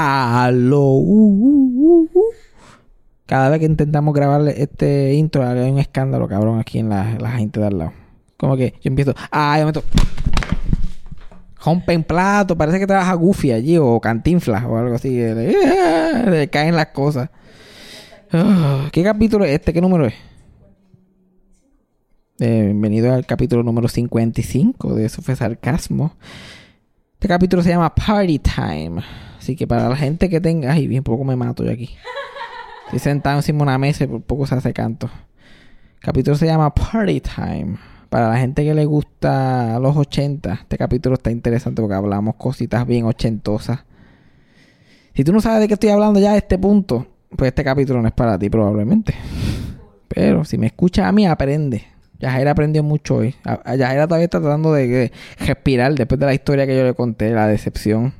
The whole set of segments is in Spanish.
Aló. uh, uh, uh. Cada vez que intentamos grabar este intro hay un escándalo, cabrón, aquí en la, la gente de al lado. Como que yo empiezo, ah, yo meto. Plato, parece que trabaja Goofy allí o Cantinflas o algo así. Le, le caen las cosas. Ah, ¿Qué capítulo es este? ¿Qué número es? Eh, bienvenido al capítulo número 55 de Eso fue sarcasmo. Este capítulo se llama Party Time. Así que para la gente que tenga... Ay, bien poco me mato yo aquí. Estoy sentado encima de una mesa y por poco se hace canto. El capítulo se llama Party Time. Para la gente que le gusta los 80, este capítulo está interesante porque hablamos cositas bien ochentosas. Si tú no sabes de qué estoy hablando ya a este punto, pues este capítulo no es para ti probablemente. Pero si me escuchas a mí, aprende. Yajaira aprendió mucho hoy. Yajaira todavía está tratando de respirar después de la historia que yo le conté, la decepción.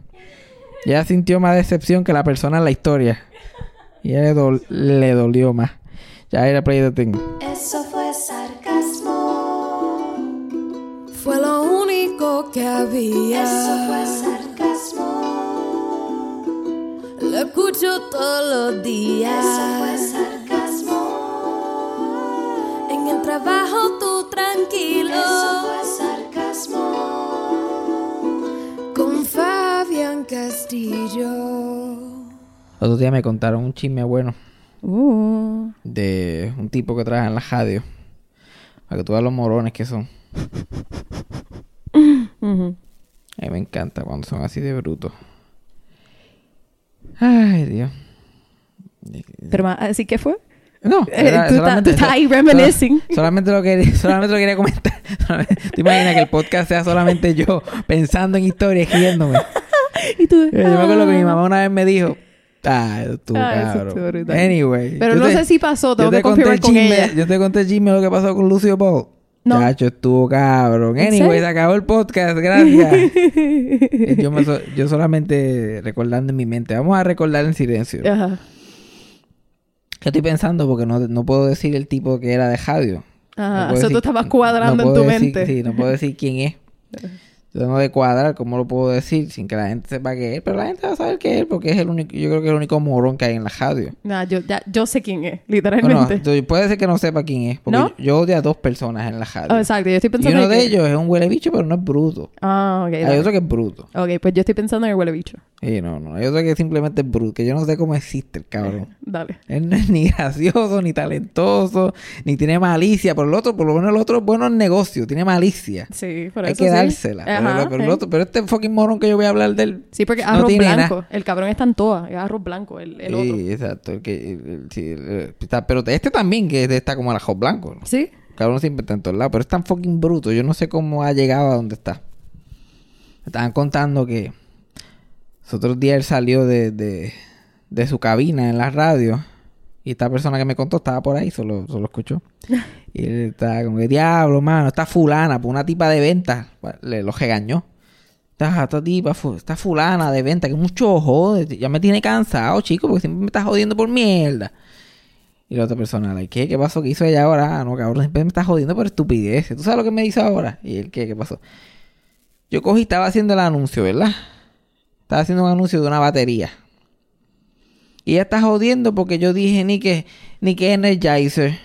Ella sintió más decepción que la persona en la historia. Y a ella le, le dolió más. Yajaira, play the thing. Eso fue sarcasmo. Fue lo único que había. Eso fue sarcasmo. Lo escucho todos los días. Eso fue sarcasmo. En el trabajo tú tranquilo. Eso fue sarcasmo. Castillo. Otro día me contaron un chisme bueno Uh. de un tipo que trabaja en la radio. Para que tú veas los morones que son. A mí me encanta cuando son así de brutos. Ay, Dios. Pero así que fue. No, Eh, era tú, estás- solamente- tú estás ahí reminiscing. Sola- solamente lo quería, solamente lo quería comentar. ¿Te imaginas que el podcast sea solamente yo pensando en historias y riéndome? Y tú. Yo me acuerdo que mi ah. mamá una vez me dijo, ah, tú, Ah, cabrón. Anyway. Pero yo no te- sé si pasó, tengo yo te que confirmar con chisme, ella. Yo te conté chisme lo que pasó con Lucio Paul. No. Chacho, estuvo cabrón. ¿En Anyway, se acabó el podcast, gracias. yo, me so- yo solamente recordando en mi mente. Vamos a recordar en silencio. Ajá. ¿Qué estoy pensando? Porque no, no puedo decir el tipo que era de radio. Ajá. No tú estabas cuadrando no en tu decir- mente. Sí, no puedo decir quién es. Yo tengo de cuadrar cómo lo puedo decir sin que la gente sepa que es. Pero la gente va a saber que es porque es el único, yo creo que es el único morón que hay en la radio. Nah, yo, ya, yo sé quién es, literalmente. entonces, puede ser que no sepa quién es. Porque ¿No? yo, yo odio a dos personas en la radio. Oh, exacto, yo estoy y pensando uno en de que- ellos es un huele bicho, pero no es bruto. Ah, ok. Hay dale. otro que es bruto. Ok, pues yo estoy pensando en el huele bicho. Y no, no. Hay otro que simplemente es bruto. Que yo no sé cómo existe el cabrón. Dale. Él no es ni gracioso, ni talentoso, ni tiene malicia. Por el otro, por lo menos el otro es bueno en negocio, tiene malicia. Sí, por Hay eso que sí. dársela. Pero- Ajá, pero, el sí. otro- pero este fucking morón que yo voy a hablar del. Sí, porque no arroz tiene blanco. nada. El cabrón está en toa. Es arroz blanco, el, el otro. Sí, exacto. el que, el- el- sí, el- está- pero este también, que está como el ajo blanco. ¿no? ¿Sí? El cabrón siempre está en todos lados. Pero es tan fucking bruto. Yo no sé cómo ha llegado a donde está. Me estaban contando que. Los otros días él salió de, de, de su cabina en la radio. Y esta persona que me contó estaba por ahí, solo, solo escuchó. Y él estaba como que, diablo, mano, esta fulana, por una tipa de venta, le lo regañó. Esta, esta tipa, esta fulana de venta, que mucho jode, ya me tiene cansado, chico, porque siempre me está jodiendo por mierda. Y la otra persona, like, ¿qué? ¿Qué pasó? ¿Qué hizo ella ahora? Ah, no, cabrón, siempre me está jodiendo por estupideces. ¿Tú sabes lo que me hizo ahora? Y él, ¿qué? ¿Qué pasó? Yo cogí, estaba haciendo el anuncio, ¿verdad? Estaba haciendo un anuncio de una batería. Y ella está jodiendo porque yo dije ni que, ni que Energizer.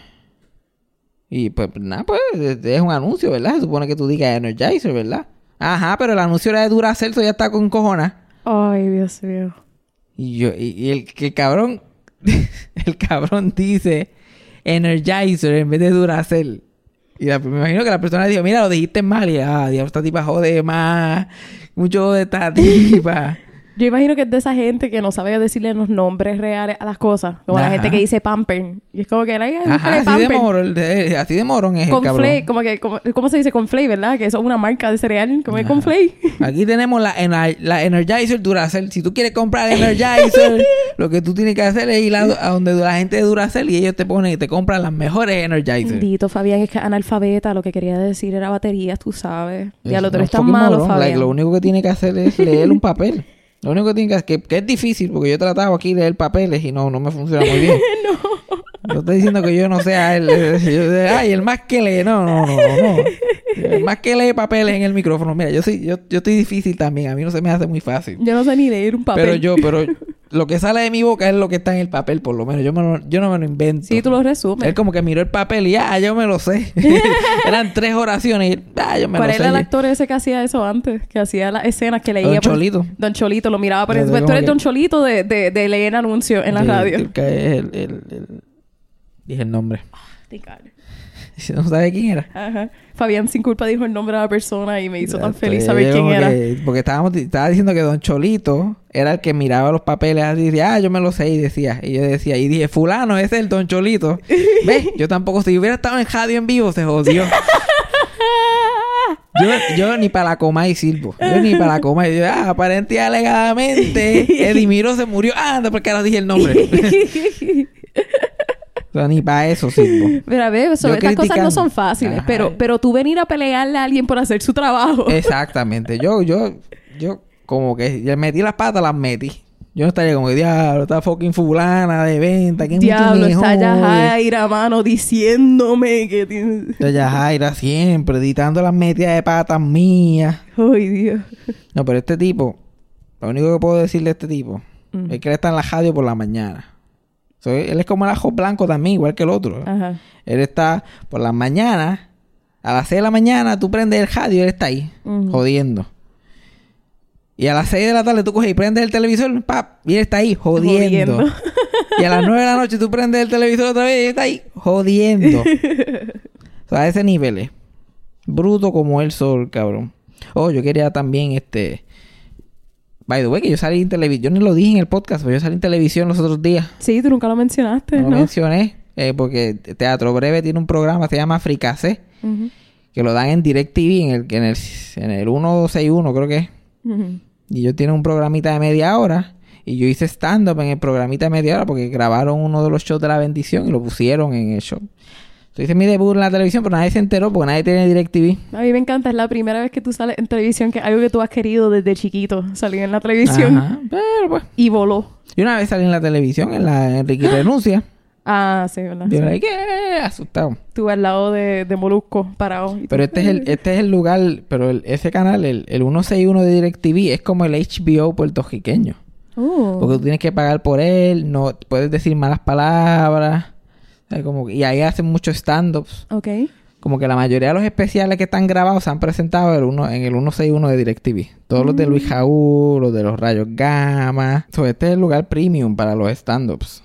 Y pues nada, pues es un anuncio, ¿verdad? Se supone que tú digas Energizer, ¿verdad? Ajá, pero el anuncio era de Duracell, ya está con cojones. Ay, Dios mío. Y yo, y, y el, que cabrón, el cabrón dice Energizer en vez de Duracell. Y la- me imagino que la persona dijo, mira, lo dijiste mal. Y ah, diablo, esta tipa jode más. Mucho de esta tipa. Yo imagino que es de esa gente que no sabe decirle los nombres reales a las cosas. Como la Ajá. gente que dice pamper. Y es como que la Ajá, así de morón, de- así de morón es el Con cabrón. flay, como que, como, ¿cómo se dice con flay, verdad? Que eso es una marca de cereal, como es con flay. Aquí tenemos la, ener- la Energizer Duracell. Si tú quieres comprar Energizer, lo que tú tienes que hacer es ir a, a donde la gente de Duracell y ellos te ponen y te compran las mejores Energizer. Bendito, Fabián, es que analfabeta, lo que quería decir era baterías, tú sabes. Ya lo Es tú eres un tan fucking malo. Fabián. Like, lo único que tiene que hacer es leer un papel. Lo único que tiene que que, que es difícil, porque yo he tratado aquí de leer papeles y no, no me funciona muy bien. no. estoy diciendo que yo no sea el, el- ay, el más que lee. No, no, no, no. Eh, Más que leer papeles en el micrófono. Mira, yo soy, yo, yo estoy difícil también. A mí no se me hace muy fácil. Yo no sé ni leer un papel. Pero yo, pero lo que sale de mi boca es lo que está en el papel, por lo menos. Yo, me lo- yo no me lo invento. Sí, tú lo resumes. Él como que miró el papel y ah, yo me lo sé. Eran tres oraciones y ah, yo me ¿Cuál lo era sé. el actor ese que hacía eso antes? Que hacía las escenas que leía. Don por- Cholito. Don Cholito lo miraba por sé Tú eres que- Don Cholito de, de, de leer anuncios en la Sí, radio. el que es el- el- el- Dije el nombre. No sabe quién era. Ajá. Fabián sin culpa dijo el nombre de la persona y me hizo tan feliz saber quién era. que- porque estábamos, estaba diciendo que Don Cholito era el que miraba los papeles así y decía, ah, yo me lo sé y decía. Y yo decía, y dije, fulano, ese es el Don Cholito. ¿Ves? Yo tampoco, si hubiera estado en radio en vivo, se jodió. Yo, yo ni para la coma y silbo. Yo ni para la coma. Y yo, ah, aparente y alegadamente, Edimiro se murió. Ah, anda, porque ahora dije el nombre. Sea, ni para eso silbo. Mira, ve, eso, Yo estas cosas no son fáciles, Ajá. pero, pero tú venir a pelearle a alguien por hacer su trabajo. Exactamente. Yo, yo, yo como que metí las patas, las metí. Yo no estaría como que, diablo, está fucking fulana de venta, mucho Diablo, está mejor". Yajaira, mano, diciéndome que tiene... Está Yajaira siempre, editando las metidas de patas mías. Ay, Dios. No, pero este tipo, lo único que puedo decirle a este tipo Mm. es que él está en la radio por la mañana. So, él es como el ajo blanco también, igual que el otro. Ajá. Él está por las mañanas, a las 6 de la mañana tú prendes el radio y él está ahí, jodiendo. Y a las 6 de la tarde tú coges y prendes el televisor, pap, y él está ahí, jodiendo. Jodiendo. y a las 9 de la noche tú prendes el televisor otra vez y él está ahí, jodiendo. o sea, a ese nivel es. Bruto como el sol, cabrón. Oh, yo quería también este... By the way, que yo salí en televisión. Yo ni lo dije en el podcast, pero yo salí en televisión los otros días. Sí, tú nunca lo mencionaste, No ¿no? lo mencioné. eh, porque Teatro Breve tiene un programa se llama Fricase. Que lo dan en DirecTV en el, en el, en el 161 creo que es. Ujú. Y ellos tienen un programita de media hora. Y yo hice stand-up en el programita de media hora porque grabaron uno de los shows de la bendición y lo pusieron en el show. Hice mi debut en la televisión, pero nadie se enteró porque nadie tiene DirecTV. A mí me encanta, es la primera vez que tú sales en televisión, que es algo que tú has querido desde chiquito, salir en la televisión Ajá. Pero pues. y voló. Y una vez salí en la televisión, en la Enrique Renuncia. Ah, sí, ¿verdad? Yo Sí. ¿qué? Asustado. Tú al lado de, de Molusco, parado. y Pero este es el, este es el lugar, pero el- ese canal, el, el 161 de DirecTV, es como el HBO puertorriqueño. Oh. Porque tú tienes que pagar por él, no puedes decir malas palabras. Como, y ahí hacen muchos stand-ups. Ok. Como que la mayoría de los especiales que están grabados se han presentado en el, uno, en el 161 de DirecTV. Todos los de Luis Jaúl, los de los Rayos Gamma. So, este es el lugar premium para los stand-ups.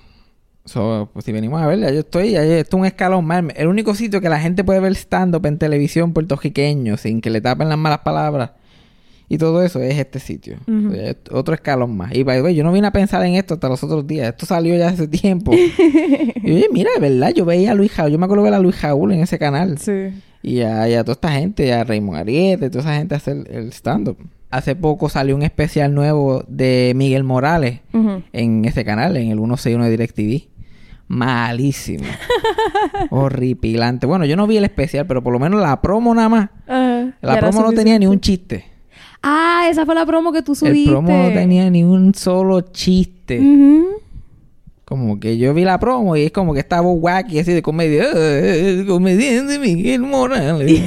So, pues si venimos a ver, ya yo estoy, ya esto es un escalón más. El único sitio que la gente puede ver stand-up en televisión puertorriqueño sin que le tapen las malas palabras y todo eso es este sitio. Es otro escalón más. Y by the way, yo no vine a pensar en esto hasta los otros días. Esto salió ya hace tiempo. y oye, mira, de verdad, yo veía a Luis Jaúl. Yo me acuerdo ver a Luis Jaúl en ese canal. Sí. Y a, y a toda esta gente, a Raymond Ariete, toda esa gente hacer el stand-up. Hace poco salió un especial nuevo de Miguel Morales en ese canal, en el 161 de DirecTV. Malísimo. Horripilante. Bueno, yo no vi el especial, pero por lo menos la promo nada más. La promo no tenía ni un chiste. Ah, esa fue la promo que tú El subiste. promo no tenía ni un solo chiste. Como que yo vi la promo y es como que estaba wacky así de comedia. "Ah, comediante Miguel Morales.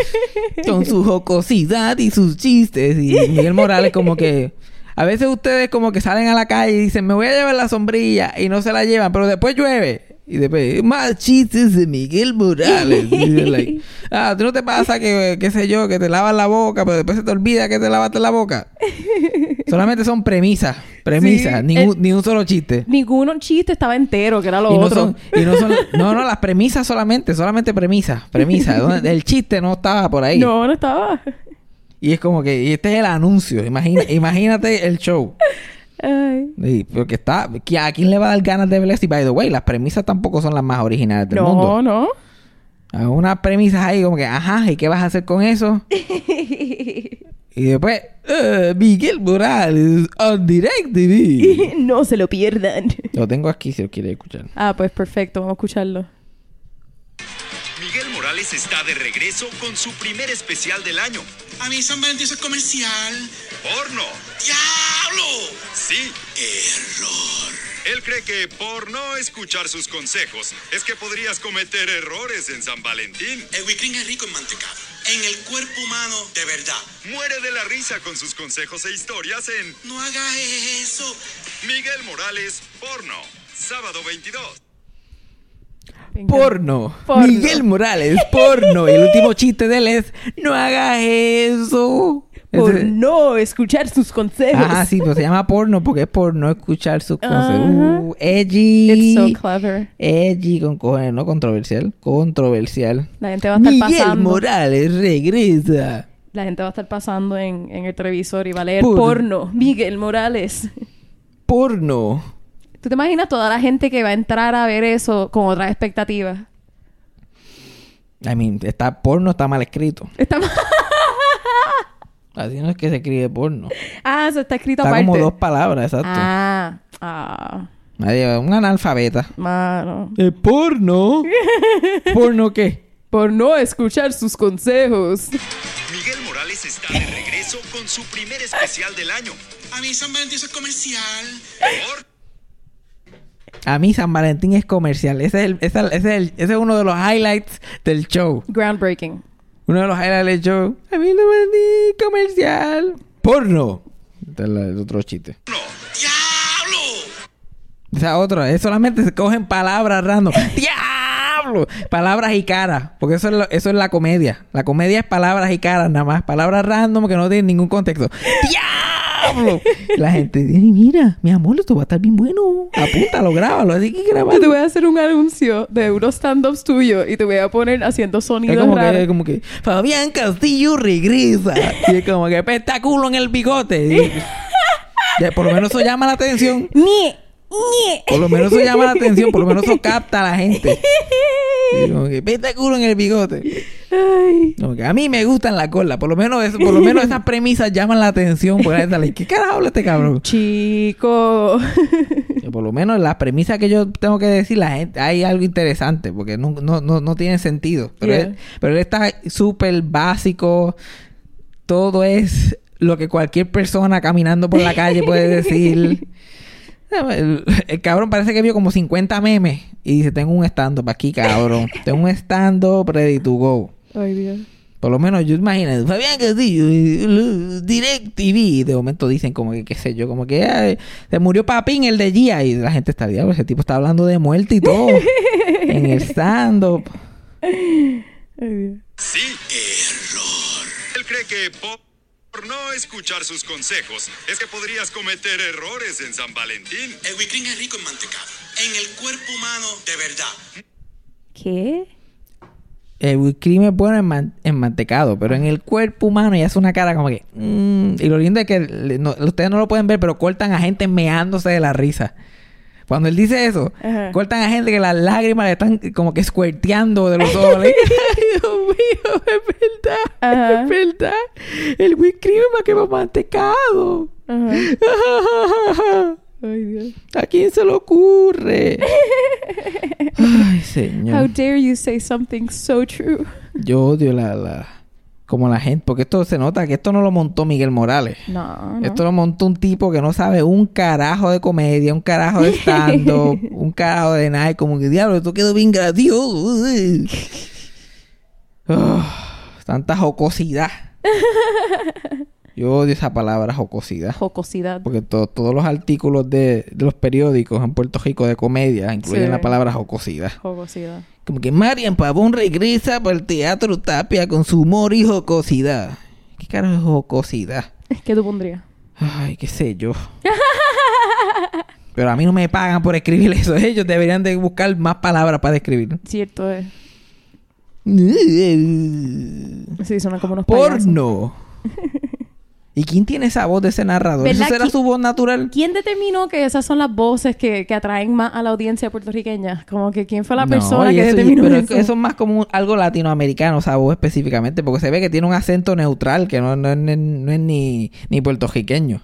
Con su jocosidad y sus chistes. Y Miguel Morales como que... A veces ustedes como que salen a la calle y dicen, me voy a llevar la sombrilla y no se la llevan, pero después llueve. Y después, más chistes de Miguel Morales. Like, ah, ¿tú no te pasa que, qué sé yo, que te lavas la boca, pero después se te olvida que te lavaste la boca? Solamente son premisas, premisas, Sí, ningún, el- ni un solo chiste. Ninguno chiste estaba entero, que era lo Y no, otro. son, y no son, no, no, las premisas solamente, solamente premisas, premisas. el chiste no estaba por ahí. No, no estaba. Y es como que, y este es el anuncio, imagina, imagínate el show. Ay. Y porque está, ¿qui- ¿a quién le va a dar ganas de ver esto? Y by the way, las premisas tampoco son las más originales del No, mundo. no. Hay unas premisas ahí como que, ajá, ¿y qué vas a hacer con eso? y después, eh, Miguel Morales, on Direct TV. no se lo pierdan. Lo tengo aquí si lo quiere escuchar. Ah, pues perfecto, vamos a escucharlo. Miguel Morales está de regreso con su primer especial del año. A mí San Valentín es comercial. ¡Porno! ¡Diablo! Sí, Error. Él cree que por no escuchar sus consejos es que podrías cometer errores en San Valentín. El wicrín es rico en mantecado. En el cuerpo humano, de verdad. Muere de la risa con sus consejos e historias en No hagas eso. Miguel Morales Porno. Sábado 22. Me encanta. Porno. Porno. Miguel Morales, porno. Y el último chiste de él es, no hagas eso. Por Ese- no escuchar sus consejos. Ajá, sí, pero se llama porno porque es por no escuchar sus. Ajá. Uh, edgy. It's so clever. Edgy con cojones, no controversial. Controversial. La gente va a estar Miguel pasando. Morales regresa. La gente va a estar pasando en, en el televisor y va a leer Por- porno. Miguel Morales. Porno. ¿Tú te imaginas toda la gente que va a entrar a ver eso con otras expectativas? I mean, está porno está mal escrito. Está Así no es que se escribe porno. Ah, eso está escrito Está aparte. como dos palabras, exacto. Ah, ah, Nadie- un analfabeta. mano. ¿El porno? ¿Porno qué? Por no escuchar sus consejos. Miguel Morales está de regreso con su primer especial del año. A mí San Valentín es comercial. Por A mí San Valentín es comercial. Ese es, el- ese es el- ese es el- ese es uno de los highlights del show. Groundbreaking. Uno de los highlights del show. A mí San Valentín comercial. Porno. Este es el otro chiste. no. ¡Diablo! Esa otra. Es solamente se cogen palabras random. ¡Diablo! Palabras y caras. Porque eso es, lo- eso es la comedia. La comedia es palabras y caras nada más. Palabras random que no tienen ningún contexto. ¡Diablo! La gente dice, "Ay, mira, mi amor, esto va a estar bien bueno. Apúntalo, grábalo. Así que Yo te voy a hacer un anuncio de unos stand-ups tuyos y te voy a poner haciendo sonidos como que, raros. como que Fabián Castillo regresa. Y es como que espectáculo en el bigote. Y- por lo menos eso llama la atención. Por lo menos eso llama la atención. Por lo menos eso capta a la gente. Que espectáculo en el bigote. Ay. Como que a mí me gustan la cola. Por lo menos eso, por lo menos esas premisas llaman la atención. Porque ¿qué carajo habla este cabrón? Chico. Que por lo menos las premisas que yo tengo que decir, la gente, hay algo interesante, porque no, no, no, no tiene sentido. Pero, Yeah. él, pero él está súper básico. Todo es lo que cualquier persona caminando por la calle puede decir. El, el cabrón parece que vio como 50 memes y dice, tengo un stand-up aquí, cabrón. tengo un stand-up ready to go. Ay, Dios. Por lo menos yo imagino, Fabián Castillo, Direct TV, y de momento dicen como que, qué sé yo, como que "Ay, se murió Papín, el de Gia, y la gente está, diablo, ese tipo está hablando de muerte y todo, en el stand-up. Ay, Dios. Sí. Error. Él cree que por no escuchar sus consejos es que podrías cometer errores en San Valentín. El wicrín es rico en mantecado. En el cuerpo humano, de verdad. ¿Qué? El crimen es bueno en, man- en mantecado, pero en el cuerpo humano ya hace una cara como que... mm, y lo lindo es que no- ustedes no lo pueden ver, pero cortan a gente meándose de la risa. Cuando él dice eso, Ajá. cortan a gente que las lágrimas le están como que squirteando de los ojos. Ay, Dios mío, es verdad, Ajá. es verdad. El whipped cream es más que mantecado. Ajá. Ay, Dios. ¿A quién se le ocurre? Ay, How señor. dare you say something so true? Yo odio la, la... Como la gente... Porque esto se nota que esto no lo montó Miguel Morales. No, no. Esto lo montó un tipo que no sabe un carajo de comedia, un carajo de stand-up, un carajo de nada. y Como que, diablo, esto quedó bien gracioso. Tanta jocosidad. Yo odio esa palabra jocosidad. Jocosidad. Porque to- todos los artículos de, de los periódicos en Puerto Rico de comedia incluyen Sí. la palabra jocosidad. Jocosidad. Como que Marian Pavón regresa para el Teatro Tapia con su humor y jocosidad. ¿Qué carajo es jocosidad? ¿Qué tú pondrías? Ay, qué sé yo. Pero a mí no me pagan por escribir eso. Ellos deberían de buscar más palabras para describirlo. Cierto es. Sí, suena como unos. Porno. ¿Y quién tiene esa voz de ese narrador? ¿Eso ¿Verdad será su voz natural? ¿Quién determinó que esas son las voces que, que atraen más a la audiencia puertorriqueña? Como que quién fue la No, persona que eso, determinó pero eso. eso es más como un- algo latinoamericano, esa voz específicamente, porque se ve que tiene un acento neutral que no, no, no- no es ni, ni puertorriqueño.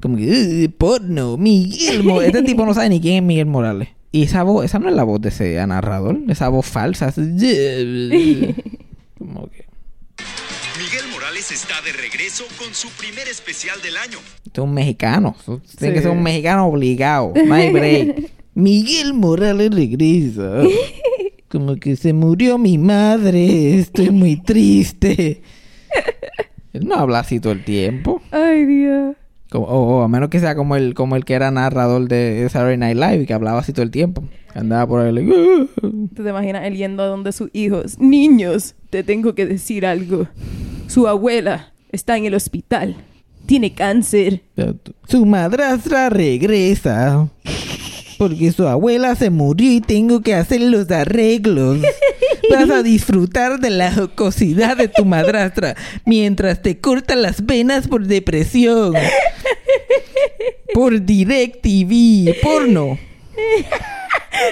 Como que, "Eh, porno, Miguel Mo-". Este tipo no sabe ni quién es Miguel Morales. Y esa voz, esa no es la voz de ese narrador, esa voz falsa. así, Como que... Miguel Morales está de regreso con su primer especial del año. Este es un mexicano. Eso Tiene Sí. que ser un mexicano obligado. No hay break. Miguel Morales regresa. Como que se murió mi madre. Estoy muy triste. Él no habla así todo el tiempo. Ay, Dios. Como- o, o a menos que sea como el, como el que era narrador de Saturday Night Live y que hablaba así todo el tiempo. Andaba por ahí. like, "Ah". ¿Tú te imaginas él yendo a donde sus hijos? Niños, te tengo que decir algo. Su abuela está en el hospital. Tiene cáncer. Su madrastra regresa. Porque su abuela se murió y tengo que hacer los arreglos. Vas a disfrutar de la jocosidad de tu madrastra mientras te cortan las venas por depresión. Por DirecTV. Porno.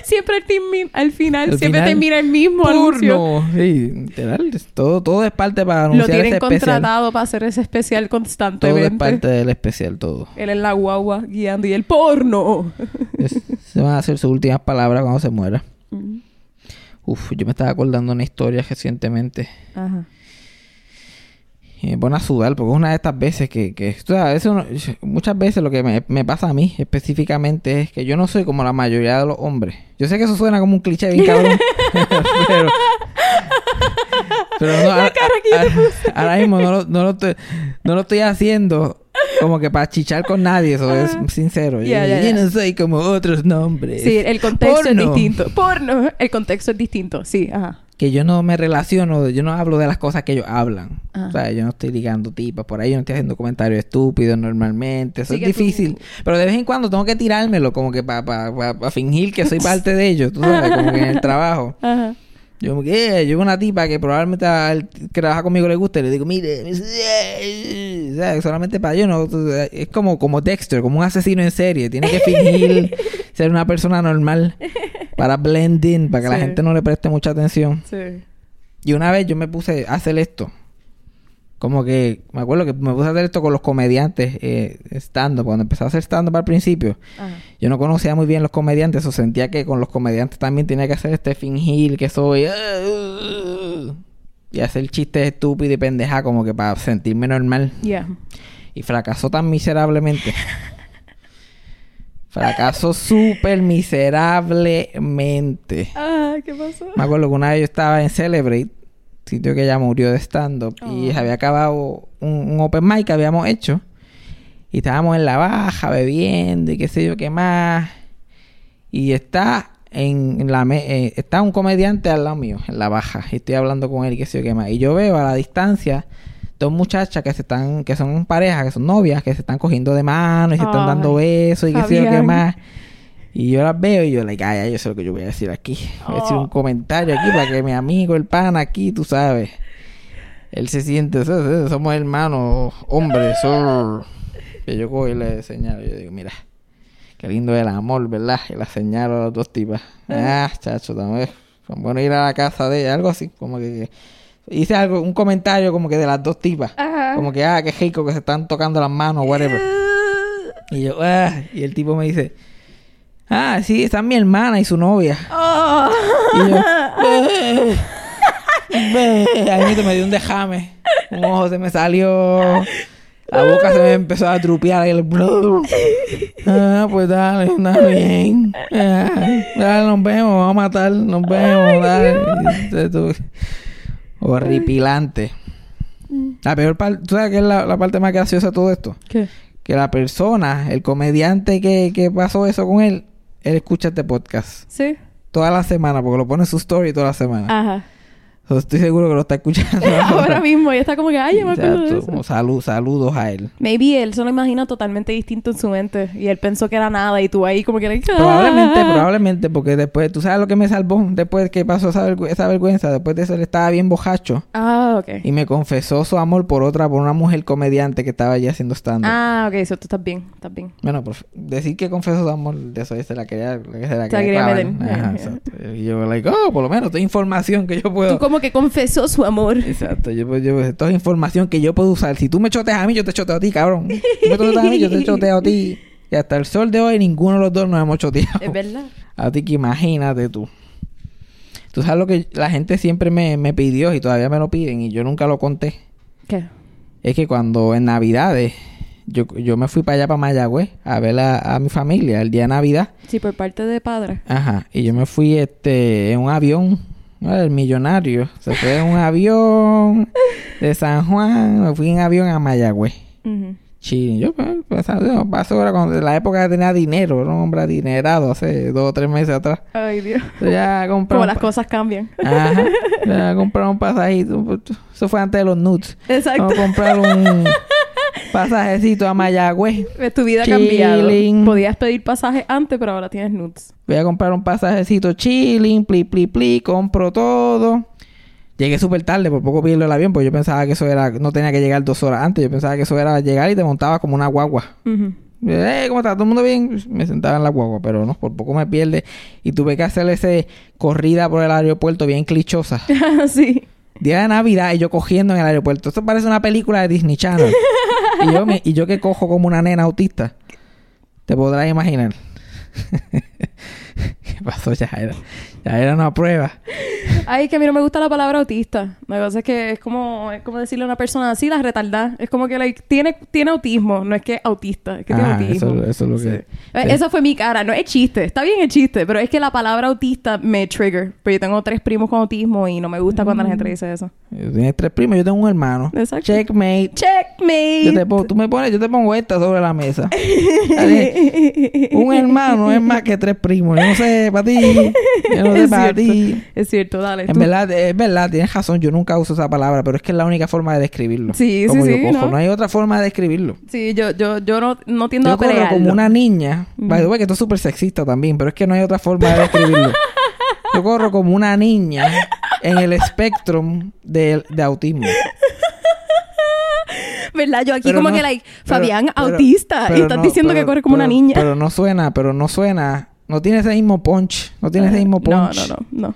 Siempre al, fin- al final, Al siempre final, termina el mismo anuncio. Sí, literal. es- Todo, todo es parte para Lo anunciar tienen ese especial. contratado para hacer ese especial Todo constantemente. es parte del especial, todo. Él en la guagua guiando y el porno. Es- se van a hacer sus últimas palabras cuando se muera. Uf, yo me estaba acordando una historia recientemente. Ajá. Me pone a sudar porque es una de estas veces que, que o sea, eso no- muchas veces lo que me, me pasa a mí específicamente es que yo no soy como la mayoría de los hombres. Yo sé que eso suena como un cliché bien cabrón. pero, pero no, ahora, ahora- ahora mismo no lo, no, lo estoy, no lo estoy haciendo como que para chichar con nadie, eso es sincero. Ya, yo, no soy como otros nombres. Sí, el contexto Porno. es distinto. Porno, el contexto es distinto. Sí, ajá. que yo no me relaciono, yo no hablo de las cosas que ellos hablan. O sea, yo no estoy ligando tipas por ahí, yo no estoy haciendo comentarios estúpidos normalmente. Eso Sí es tú- difícil. Pero de vez en cuando tengo que tirármelo, como que para fingir que soy parte de ellos, tú sabes, como que en el trabajo. Ajá. Yo como que, yo una tipa que probablemente al que trabaja conmigo le guste, le digo, mire, o sea, solamente para yo, no, es como, como Dexter, como un asesino en serie, tiene que fingir ser una persona normal para blend in, para que la gente no le preste mucha atención. Sí. Y una vez yo me puse a hacer esto. Como que, me acuerdo que me puse a hacer esto con los comediantes eh, stand-up. Cuando empecé a hacer stand-up al principio, Ajá. yo no conocía muy bien los comediantes. O sentía que con los comediantes también tenía que hacer este fingir que soy... Y hacer chistes estúpidos y pendeja como que para sentirme normal. Y fracasó tan miserablemente. fracasó súper miserablemente. Ah, ¿qué pasó? Me acuerdo que una vez yo estaba en Celebrate, sitio que ella murió de stand-up, y Oh. se había acabado un, un open mic que habíamos hecho. Y estábamos en la baja bebiendo y qué sé yo qué más. Y está en la me- eh, está un comediante al lado mío, en la baja. Y estoy hablando con él y qué sé yo qué más. Y yo veo a la distancia dos muchachas que se están, que son parejas, que son novias, que se están cogiendo de mano y se están Ay, dando besos y qué sé yo qué más. Y yo las veo y yo, like, ay, ay, yo sé lo que yo voy a decir aquí. Voy a decir Oh. un comentario aquí para que mi amigo, el pan aquí, tú sabes. Él se siente, so- so- somos hermanos, hombres. so- Que yo cojo y le señalo. Yo digo, mira, qué lindo el amor, ¿verdad? Y la señalo a las dos tipas. Ah, chacho, también. Son bueno ir a la casa de ella, algo así, como que. que- Hice algo, un comentario como que de las dos tipas. Ajá. Como que, ah, qué rico que se están tocando las manos, whatever. Y yo, ah, y el tipo me dice, ah, sí, esa es mi hermana y su novia. Oh. Y yo, ahí me dio un dejame. Un ojo se me salió. La boca se me empezó a trupear y el Ah, pues dale, está bien. Ah, dale, nos vemos, vamos a matar, nos vemos, dale. Horripilante. La peor parte, ¿tú sabes qué es la, la parte más graciosa de todo esto? ¿Qué? Que la persona, el comediante que, que pasó eso con él, él escucha este podcast Sí. toda la semana, porque lo pone en su story toda la semana. Ajá. So, estoy seguro que lo está escuchando Ahora mismo, y está como que, ay, yo me acuerdo de eso. como salud, saludos a él. Maybe él se lo imagina totalmente distinto en su mente. Y él pensó que era nada. Y tú ahí como que... like, Probablemente, "Ah". probablemente, porque después, ¿tú sabes lo que me salvó? Después que pasó esa, vergü- esa vergüenza, después de eso él estaba bien bojacho Ah, ok. y me confesó su amor por otra, por una mujer comediante que estaba allí haciendo stand Ah, ok. Eso tú estás bien. Estás bien. Bueno, por, decir que confesó su amor, de eso se la quería, se la la quería quería clavar. meter. Ajá, exacto. Y yo, like, oh, por lo menos, toda información que yo puedo. Tú como que confesó su amor. Exacto, yo, yo, esto es información que yo puedo usar. Si tú me choteas a mí, yo te choteo a ti, cabrón. Tú me choteas a mí, yo te choteo a ti. Y hasta el sol de hoy, ninguno de los dos nos hemos choteado. Es verdad. A ti que imagínate tú. Tú sabes lo que la gente siempre me, me pidió y todavía me lo piden y yo nunca lo conté. ¿Qué? es que cuando en Navidades yo, yo me fui para allá, para Mayagüez, a ver a, a mi familia el día de Navidad. Sí, por parte de padre. Ajá. Y yo me fui este en un avión. ¿No? El millonario. Se fue en un avión de San Juan. Me fui en avión a Mayagüez. Chile. Yo pues, pasando, paso ahora cuando en la época tenía dinero, era un hombre adinerado hace dos o tres meses atrás. Ay, Dios. Ya Como las cosas cambian. Ajá. Ya compré un pasajito. Eso fue antes de los nudes. Exacto. Vamos a comprar un pasajecito a Mayagüez. Tu vida ha cambiado. Podías pedir pasaje antes, pero ahora tienes nudes. Voy a comprar un pasajecito chilling, pli, pli, pli, compro todo. Llegué súper tarde, por poco pierdo el avión, porque yo pensaba que eso era, no tenía que llegar dos horas antes, yo pensaba que eso era llegar y te montaba como una guagua. Eh, ¿cómo está? ¿Todo el mundo bien? Me sentaba en la guagua, pero no, por poco me pierde. Y tuve que hacer ese corrida por el aeropuerto bien clichosa. sí. Día de Navidad y yo cogiendo en el aeropuerto. Esto parece una película de Disney Channel. y, yo me, y yo que cojo como una nena autista. Te podrás imaginar. ¿Qué pasó? Ya era, ya era una prueba. Ay, que a mí no me gusta la palabra autista. Lo que pasa es que es como, es como decirle a una persona así, la retardada. Es como que like, tiene, tiene autismo, no es que autista, es que tiene autismo. eso- eso es lo que- Eh. Esa fue mi cara, no es chiste, está bien el chiste, pero es que la palabra autista me trigger. Porque yo tengo tres primos con autismo y no me gusta cuando la gente dice eso. Tienes tres primos, yo tengo un hermano. Exacto. Checkmate. Checkmate. Yo te pongo, tú me pones, yo te pongo esta sobre la mesa. Un hermano es más que tres primos. Yo no sé para ti. Yo no sé es para cierto, ti. es cierto, dale. En tú. verdad, es verdad, tienes razón. Yo nunca uso esa palabra, pero es que es la única forma de describirlo. Sí, Como sí, yo sí, cojo. ¿no? No hay otra forma de describirlo. Sí, yo, yo, yo no, no tiendo Yo a corro como una niña. By the way, que esto es súper sexista también, pero es que no hay otra forma de describirlo. Yo corro como una niña en el espectro de, de autismo. ¿Verdad? Yo aquí Pero como no- que, like, Fabián, pero- autista. pero y estás no- diciendo que corre como una niña. Pero no suena, pero no suena. No tiene ese mismo punch. No tiene ese mismo Ah, no, punch. no, no, no.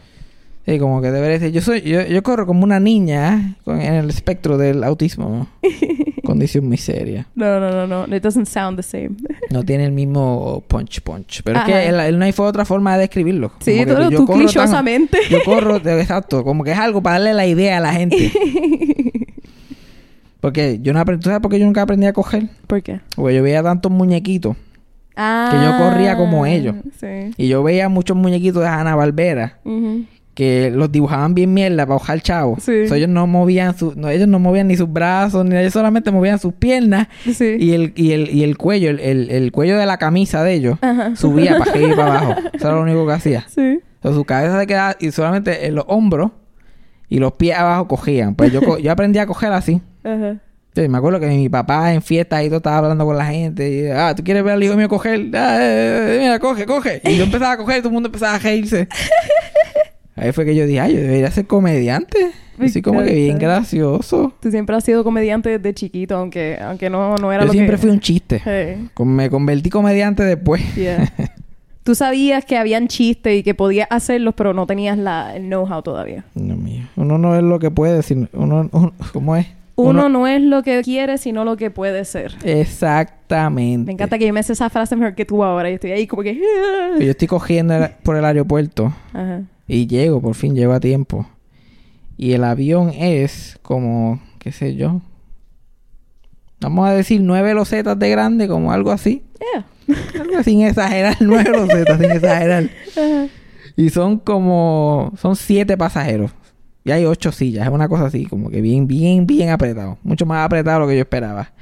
Sí, como que debería ser. Yo soy, yo, yo corro como una niña ¿eh? en el espectro del autismo. Condición muy seria. No, no, no, no. It doesn't sound the same. No tiene el mismo punch punch. Pero es que él, él no hay fue otra forma de describirlo. Sí, que tú- yo tú tan- clichosamente. yo corro, exacto. Como que es algo para darle la idea a la gente. Porque yo no aprendí... ¿Tú sabes por qué yo nunca aprendí a coger? ¿Por qué? Porque yo veía tantos muñequitos. Ah. Que yo corría como ellos. Sí. Y yo veía muchos muñequitos de Hanna Barbera. Ujú. que los dibujaban bien mierda para bajar chavo. Sí. So, ellos no movían su, no, ellos no movían ni sus brazos, ni ellos solamente movían sus piernas Sí. y el, y el, y el cuello, el, el, el cuello de la camisa de ellos Ajá. subía para arriba y para abajo. Eso era lo único que hacía. Sí. So, su cabeza se quedaba y solamente en los hombros y los pies abajo cogían. Pues yo, yo aprendí a coger así. Ajá. Sí, me acuerdo que mi papá en fiestas y todo estaba hablando con la gente. Y, ah, ¿tú quieres ver al hijo mío coger? Ah, eh, eh, mira, coge, coge. Y yo empezaba a coger y todo el mundo empezaba a reírse. Ahí fue que yo dije, ay, yo debería ser comediante. Me Así como que bien gracioso. Tú siempre has sido comediante desde chiquito, aunque, aunque no, no era Yo lo siempre que... fui un chiste. Hey. Me convertí comediante después. Yeah. Tú sabías que habían chistes y que podías hacerlos, pero no tenías la, el know-how todavía. No mío. Uno no es lo que puede, sino uno, uno- ¿cómo es? Uno, no es lo que quiere, sino lo que puede ser. Exactamente. Me encanta que yo me sé esa frase mejor que tú ahora. Y estoy ahí como que... Yo estoy cogiendo el- por el aeropuerto Ajá. y llego, por fin llego a tiempo. Y el avión es como, qué sé yo. Vamos a decir nueve losetas de grande, como algo así. Yeah. Algo sin exagerar, nueve losetas, sin exagerar. Ajá. Y son como, son siete pasajeros. Y hay ocho sillas, es una cosa así, como que bien, bien, bien apretado. Mucho más apretado de lo que yo esperaba.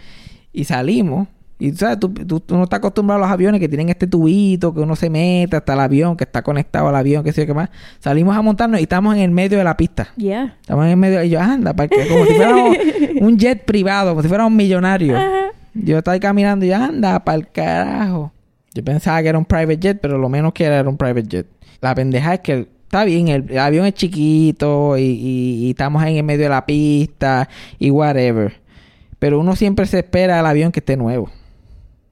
Y salimos. Y tú sabes, tú, tú- tú no estás acostumbrado a los aviones que tienen este tubito, que uno se mete hasta el avión, que está conectado al avión, que sé yo qué más. Salimos a montarnos y estamos en el medio de la pista. Yeah. Estamos en el medio, y yo, anda, para que- como si fuéramos un jet privado, como si fuéramos millonarios. Yo estaba ahí caminando y yo, anda, para el carajo. Yo pensaba que era un private jet, pero lo menos que era era un private jet. La pendeja es que está bien, el, el avión es chiquito y, y- y estamos ahí en medio de la pista y whatever. Pero uno siempre se espera al avión que esté nuevo.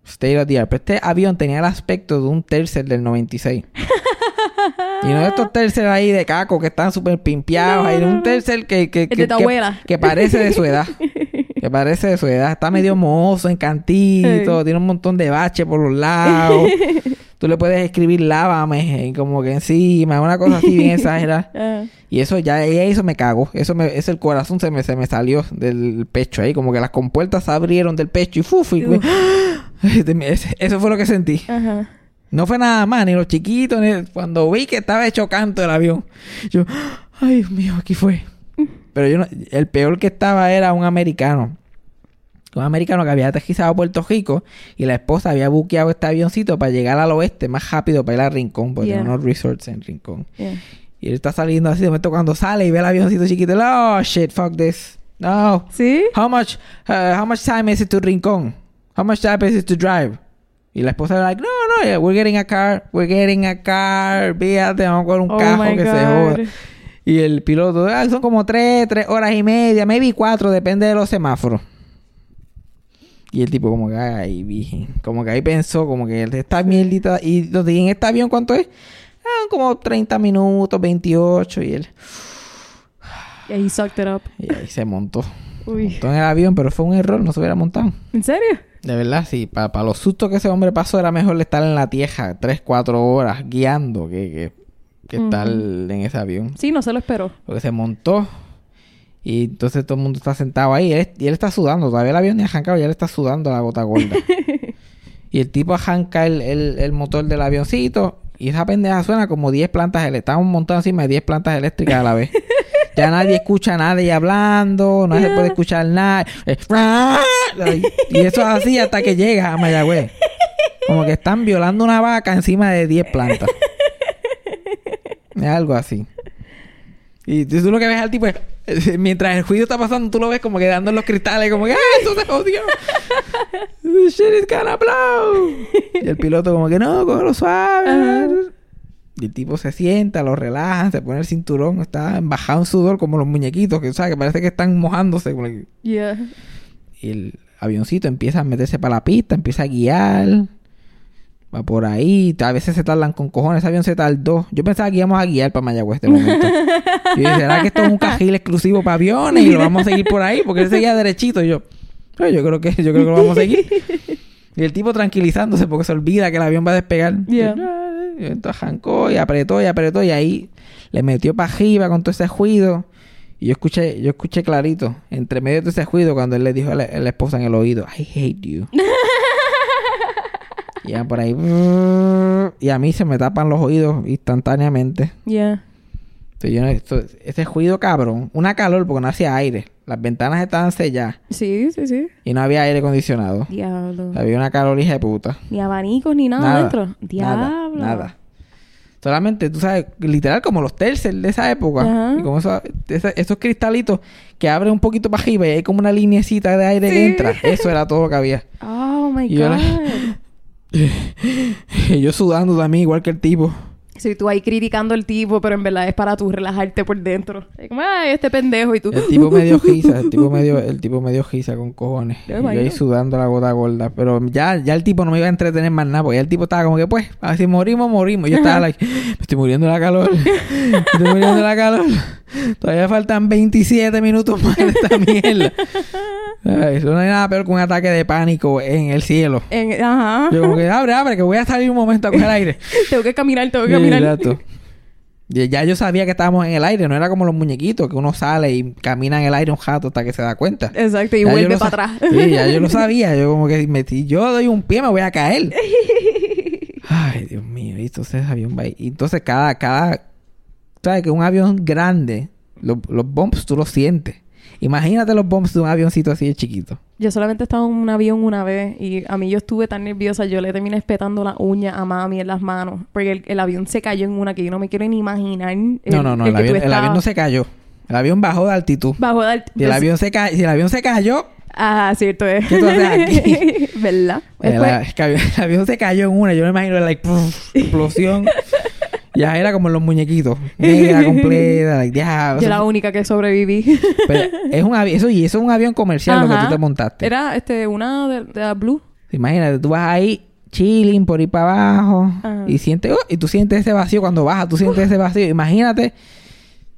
State of the art. Pero este avión tenía el aspecto de un tercer del 96. y no de estos tercer ahí de caco que están súper pimpeados. ahí, un tercer que, que, El que, que- parece de su edad. que parece de su edad. Está medio mohoso, encantito. Tiene un montón de baches por los lados. tú le puedes escribir lávame y como que encima, una cosa así bien exagerada. Ah. Y eso ya, y eso me cago. Eso me, eso el corazón se me, se me salió del pecho ahí. Como que las compuertas se abrieron del pecho y fuf, y Eso fue lo que sentí. No fue nada más, ni los chiquitos, ni cuando vi que estaba hecho canto el avión. Yo, ay Dios mío, aquí fue. Pero yo no, el peor que estaba era un americano. Un americano que había aterrizado a Puerto Rico y la esposa había buqueado este avioncito para llegar al oeste más rápido para ir a Rincón, porque Yeah. tiene unos resorts en Rincón. Yeah. Y él está saliendo así de momento cuando sale y ve el avioncito chiquito. Oh shit, fuck this. No. ¿Sí? How much, uh, how much time is it to Rincón? How much time is it to drive? Y la esposa era like, no, no, yeah, we're getting a car, we're getting a car, fíjate, vamos a coger un Oh cajo que se joda. Y el piloto, ah, son como tres, tres horas y media, maybe cuatro, depende de los semáforos. Y el tipo como que, ay, virgen. Como que ahí pensó, como que esta mierdita... Y lo ¿en este avión cuánto es? Ah, como 30 minutos, 28. Y él... Yeah, he sucked it up. Y ahí se montó. Uy. Montó en el avión, pero fue un error, no se hubiera montado. ¿En serio? De verdad, sí. Para los sustos que ese hombre pasó, era mejor estar en la tierra 3, 4 horas guiando que, que, que estar en ese avión. Sí, no se lo esperó. Porque se montó. Y entonces todo el mundo está sentado ahí. Él- y él está sudando. Todavía el avión ni ha arrancado. Ya él está sudando la gota gorda. y el tipo arranca el, el, el motor del avioncito. Y esa pendeja suena como 10 plantas eléctricas. Estamos montados encima de 10 plantas eléctricas a la vez. ya nadie escucha a nadie hablando. No se puede escuchar nada. Eh, y eso es así hasta que llega a Mayagüez. Como que están violando una vaca encima de 10 plantas. Es algo así. Y tú lo que ves al tipo es, mientras el juicio está pasando, tú lo ves como que dando en los cristales, como que ¡ah, eso se jodió! This shit is gonna blow. Y el piloto como que no, cógelo suave. Y el tipo se sienta, lo relajan, se pone el cinturón, está embajado en sudor como los muñequitos, que sabes que parece que están mojándose. Yeah. Y el avioncito empieza a meterse para la pista, empieza a guiar. Va por ahí. A veces se tardan con cojones. Ese avión se tardó. Yo pensaba que íbamos a guiar para Mayagüez de momento. y yo dije, ¿será que esto es un cajil exclusivo para aviones? Y lo vamos a seguir por ahí. Porque él seguía derechito. Y yo, "Ay, yo creo que, yo creo que lo vamos a seguir. y el tipo tranquilizándose porque se olvida que el avión va a despegar. Yeah. Y entonces arrancó y apretó y apretó. Y ahí le metió para arriba con todo ese ruido. Y yo escuché, yo escuché clarito, entre medio de todo ese ruido, cuando él le dijo a la, a la esposa en el oído, I hate you. y ya por ahí. Y a mí se me tapan los oídos instantáneamente. Yeah. Entonces, yo no- esto- ese ruido cabrón, una calor porque no hacía aire. Las ventanas estaban selladas Sí, sí, sí. y no había aire acondicionado. Diablo. Había una calor hija de puta. Ni abanicos ni nada, Nada, adentro. Nada, Diablo. nada. Solamente, tú sabes, literal como los tercel de esa época. Ajá. Y como eso- esa- esos cristalitos que abren un poquito para arriba y hay como una linecita de aire que Sí. entra. Eso era todo lo que había. Oh my Y yo God. Y yo sudando también, igual que el tipo. Sí, tú ahí criticando al tipo, pero en verdad es para tú relajarte por dentro. Es como, ay, este pendejo y tú. El tipo medio gisa, el tipo medio, el tipo medio gisa con cojones. Yo Y yo ahí sudando la gota gorda. Pero ya, ya el tipo no me iba a entretener más nada, porque ya el tipo estaba como que, pues, a ver si morimos, morimos. Y yo estaba like, me estoy muriendo de la calor. Me estoy muriendo de la calor. Todavía faltan 27 minutos más de esta mierda. Ay, eso no hay nada peor que un ataque de pánico en el cielo. En- ajá. Yo como que, abre, abre, que voy a salir un momento a coger aire. tengo que caminar, tengo que caminar. exacto. Ya yo sabía que estábamos en el aire, no era como los muñequitos, que uno sale y camina en el aire un rato hasta que se da cuenta. Exacto, y Ya vuelve para atrás. Sí, ya yo lo sabía. Yo como que me- si yo doy un pie me voy a caer. Ay, Dios mío. Y entonces avión va ahí. Y entonces cada, cada... ¿Sabes? Que un avión grande, lo- los bumps tú los sientes. Imagínate los bumps de un avioncito así de chiquito. Yo solamente estaba en un avión una vez y a mí yo estuve tan nerviosa, yo le terminé espetando la uña a mami en las manos. Porque el, el avión se cayó en una que yo no me quiero ni imaginar. el- No, no, no. El, avión, el avión estabas no se cayó. El avión bajó de altitud. Bajo de alt- Si el pues- avión se, ca- si el avión se cayó, Ah, cierto es. ¿Qué tú haces aquí? ¿Verdad? El, Después- avión- el avión se cayó en una, yo me imagino like puf, explosión. ya era como los muñequitos, negra completa, ya, yo la única que sobreviví. pero es un avión, eso y eso es un avión comercial lo que tú te montaste. Era este, una de, de la Blue. Imagínate, tú vas ahí chilling por ahí para abajo Ajá. y sientes, oh, y tú sientes ese vacío cuando bajas, tú sientes ese vacío. Imagínate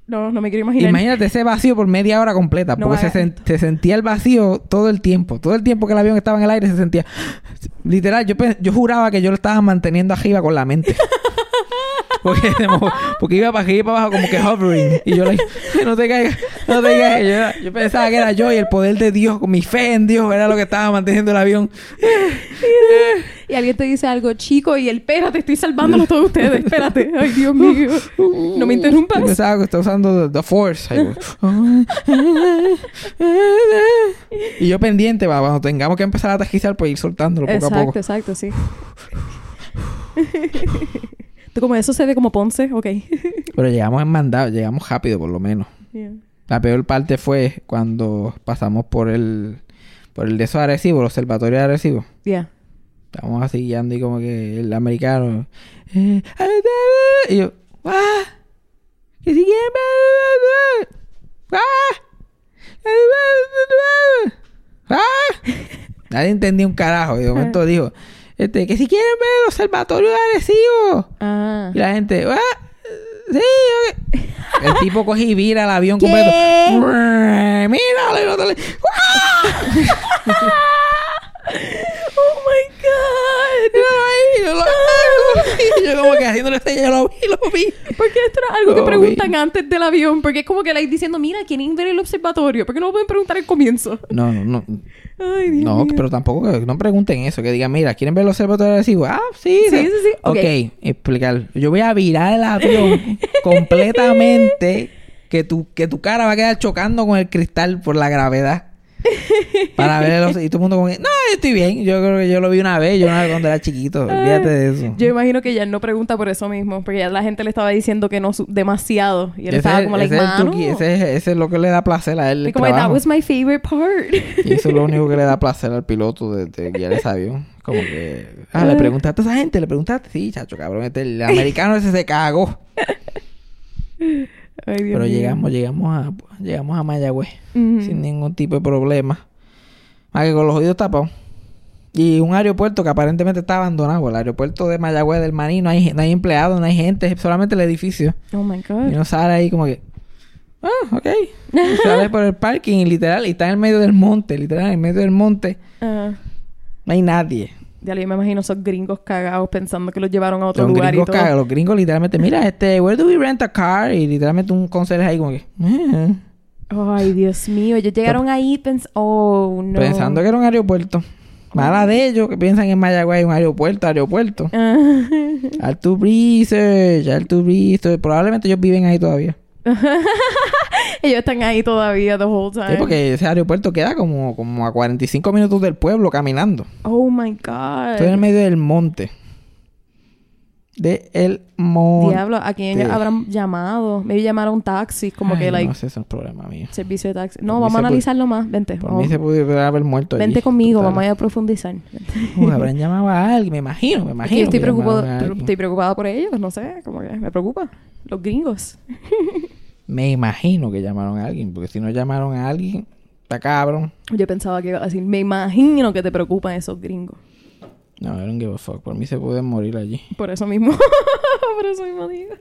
No, no me quiero imaginar. Imagínate ese vacío por media hora completa, No porque se, sen- se sentía el vacío todo el tiempo. Todo el tiempo que el avión estaba en el aire se sentía... Literal, yo, yo juraba que yo lo estaba manteniendo arriba con la mente. Porque, iba para arriba y para abajo como que hovering. Y yo le no te caigas, no te caigas. Yo, yo pensaba que era yo y el poder de Dios, con mi fe en Dios, era lo que estaba manteniendo el avión. Y alguien te dice algo chico y él, espérate, estoy salvándolo todos ustedes. Espérate. Ay, Dios mío. No me Yo interrumpas. pensaba que estaba usando The, the Force. Ahí y yo pendiente, va, cuando tengamos que empezar a aterrizar, pues ir soltándolo poco a Exacto, poco. exacto, sí. Como eso se ve como Ponce, ok. Pero llegamos en mandado, llegamos rápido por lo menos. Yeah. La peor parte fue cuando pasamos por el por el de esos Arecibo, el observatorio de Arecibo. Yeah. Estamos así guiando y como que el americano. eh, y yo, ¡ah! Que si quieren ver. ¡ah! ¡ah! Nadie entendía un carajo. Y de momento dijo, este, que si quieren ver el observatorio de Arecibo. Ah. Y la gente, ¡ah! Sí, ok". El tipo coge y vira el avión ¿Qué? completo. Míralo, Oh my God. Yo lo- yo como que haciéndole señas, yo lo vi, lo vi. Porque esto era algo que preguntan antes del avión. Porque es como que la diciendo, mira, ¿quieren ver el observatorio? ¿Por qué no lo pueden preguntar al comienzo? No, no, no. Ay, Dios No, mío. pero tampoco que no pregunten eso, que digan, mira, ¿quieren ver los observatorios de? Ah, sí, Sí, sí, sí, ok. Ok, explicar. Yo voy a virar el avión completamente que tu, que tu cara va a quedar chocando con el cristal por la gravedad. Para ver los... Y todo el mundo como no, yo estoy bien. Yo creo que yo lo vi una vez, yo una vez cuando era chiquito. Olvídate de eso. Yo imagino que ya no pregunta por eso mismo. Porque ya la gente le estaba diciendo que no demasiado. Y él Ese, estaba como, like, ese es el ese, es- ese es lo que le da placer a él. Y como, that trabajo. was my favorite part. Y eso es lo único que le da placer al piloto de, de guiar ese avión. Como que... Ah, le preguntaste a esa gente, le preguntaste. Sí, chacho, cabrón. Este, el americano ese se cagó. Ay, Dios Pero llegamos, llegamos a, llegamos a Mayagüez. Sin ningún tipo de problema. Más que con los oídos tapados. Y un aeropuerto que aparentemente está abandonado. El aeropuerto de Mayagüez del Maní. No hay, no hay empleados, no hay gente. Solamente el edificio. Oh my Y God. uno sale ahí como que... Ah, ok. Y sale por el parking y literal. Y está en el medio del monte. Literal, en el medio del monte. Ah, No hay nadie. Ya yo me imagino esos gringos cagados pensando que los llevaron a otro Los lugar y gringos, todo. cagan, los gringos literalmente, mira, este, where do we rent a car? Y literalmente un conserje ahí como que, eh, Ay, Dios mío. Ellos llegaron ahí pens oh, no. pensando que era un aeropuerto. Mala de ellos que piensan en Mayagüez un aeropuerto, aeropuerto. Ah. Alto Research, Research. Probablemente ellos viven ahí todavía. Ellos están ahí todavía the whole time. Sí, porque ese aeropuerto queda como, como a 45 minutos del pueblo caminando. Oh my God. Estoy en el medio del monte. De el monte. Diablo, ¿a quién habrán llamado? Me llamaron taxi, como Ay, que, like, No sé, es problema mío. servicio de taxi. Por No, mí vamos a analizarlo más. Vente. Por vamos. mí se pudiera haber muerto allí. Vente conmigo, Total. vamos a profundizar. Uy, habrán llamado a alguien, me imagino, me Es imagino. que yo estoy, preocupado, estoy preocupada por ellos, no sé, como que me preocupa. Los gringos. Me imagino que llamaron a alguien, porque si no llamaron a alguien, está cabrón. Yo pensaba que iba a decir, me imagino que te preocupan esos gringos. No, I don't give a fuck. Por mí se pueden morir allí. Por eso mismo. por eso mismo digo.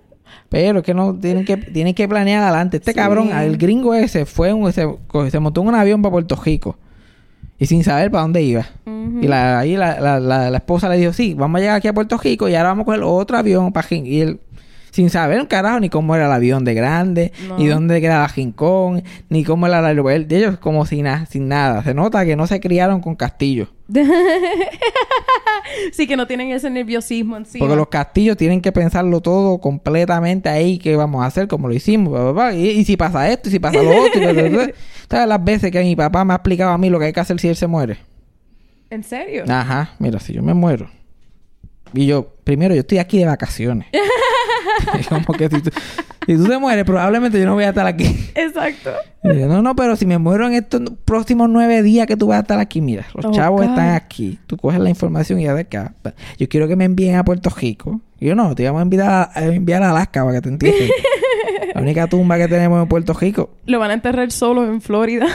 Pero es que no tienen que tienen que planear adelante. Este Sí. cabrón, el gringo ese, fue un, se, montó en un avión para Puerto Rico. Y sin saber para dónde iba. Y la, ahí la, la, la, la esposa le dijo, sí, vamos a llegar aquí a Puerto Rico y ahora vamos a coger otro avión para Jin-". Y él, sin saber un carajo ni cómo era el avión de grande, No. ni dónde quedaba Rincón, ni cómo era el aeropuerto. De ellos como sin, na- sin nada. Se nota que no se criaron con castillos. sí, que no tienen ese nerviosismo encima. Porque los castillos tienen que pensarlo todo completamente ahí, qué vamos a hacer, como lo hicimos, bla, bla, bla. Y, y si pasa esto, y si pasa lo otro, y. ¿Sabes las veces que mi papá me ha explicado a mí lo que hay que hacer si él se muere? ¿En serio? Ajá, mira, si yo me muero. Y yo, primero, yo estoy aquí de vacaciones. Es como que si tú, si tú te mueres, probablemente yo no voy a estar aquí. Exacto. Yo, no, no, pero si me muero en estos próximos nueve días que tú vas a estar aquí, mira, los Oh, chavos God. están aquí. Tú coges la información y ya de acá. Yo quiero que me envíen a Puerto Rico. Y yo no, te vamos a enviar a, a enviar a Alaska para que te entiendas. la única tumba que tenemos en Puerto Rico. Lo van a enterrar solo en Florida.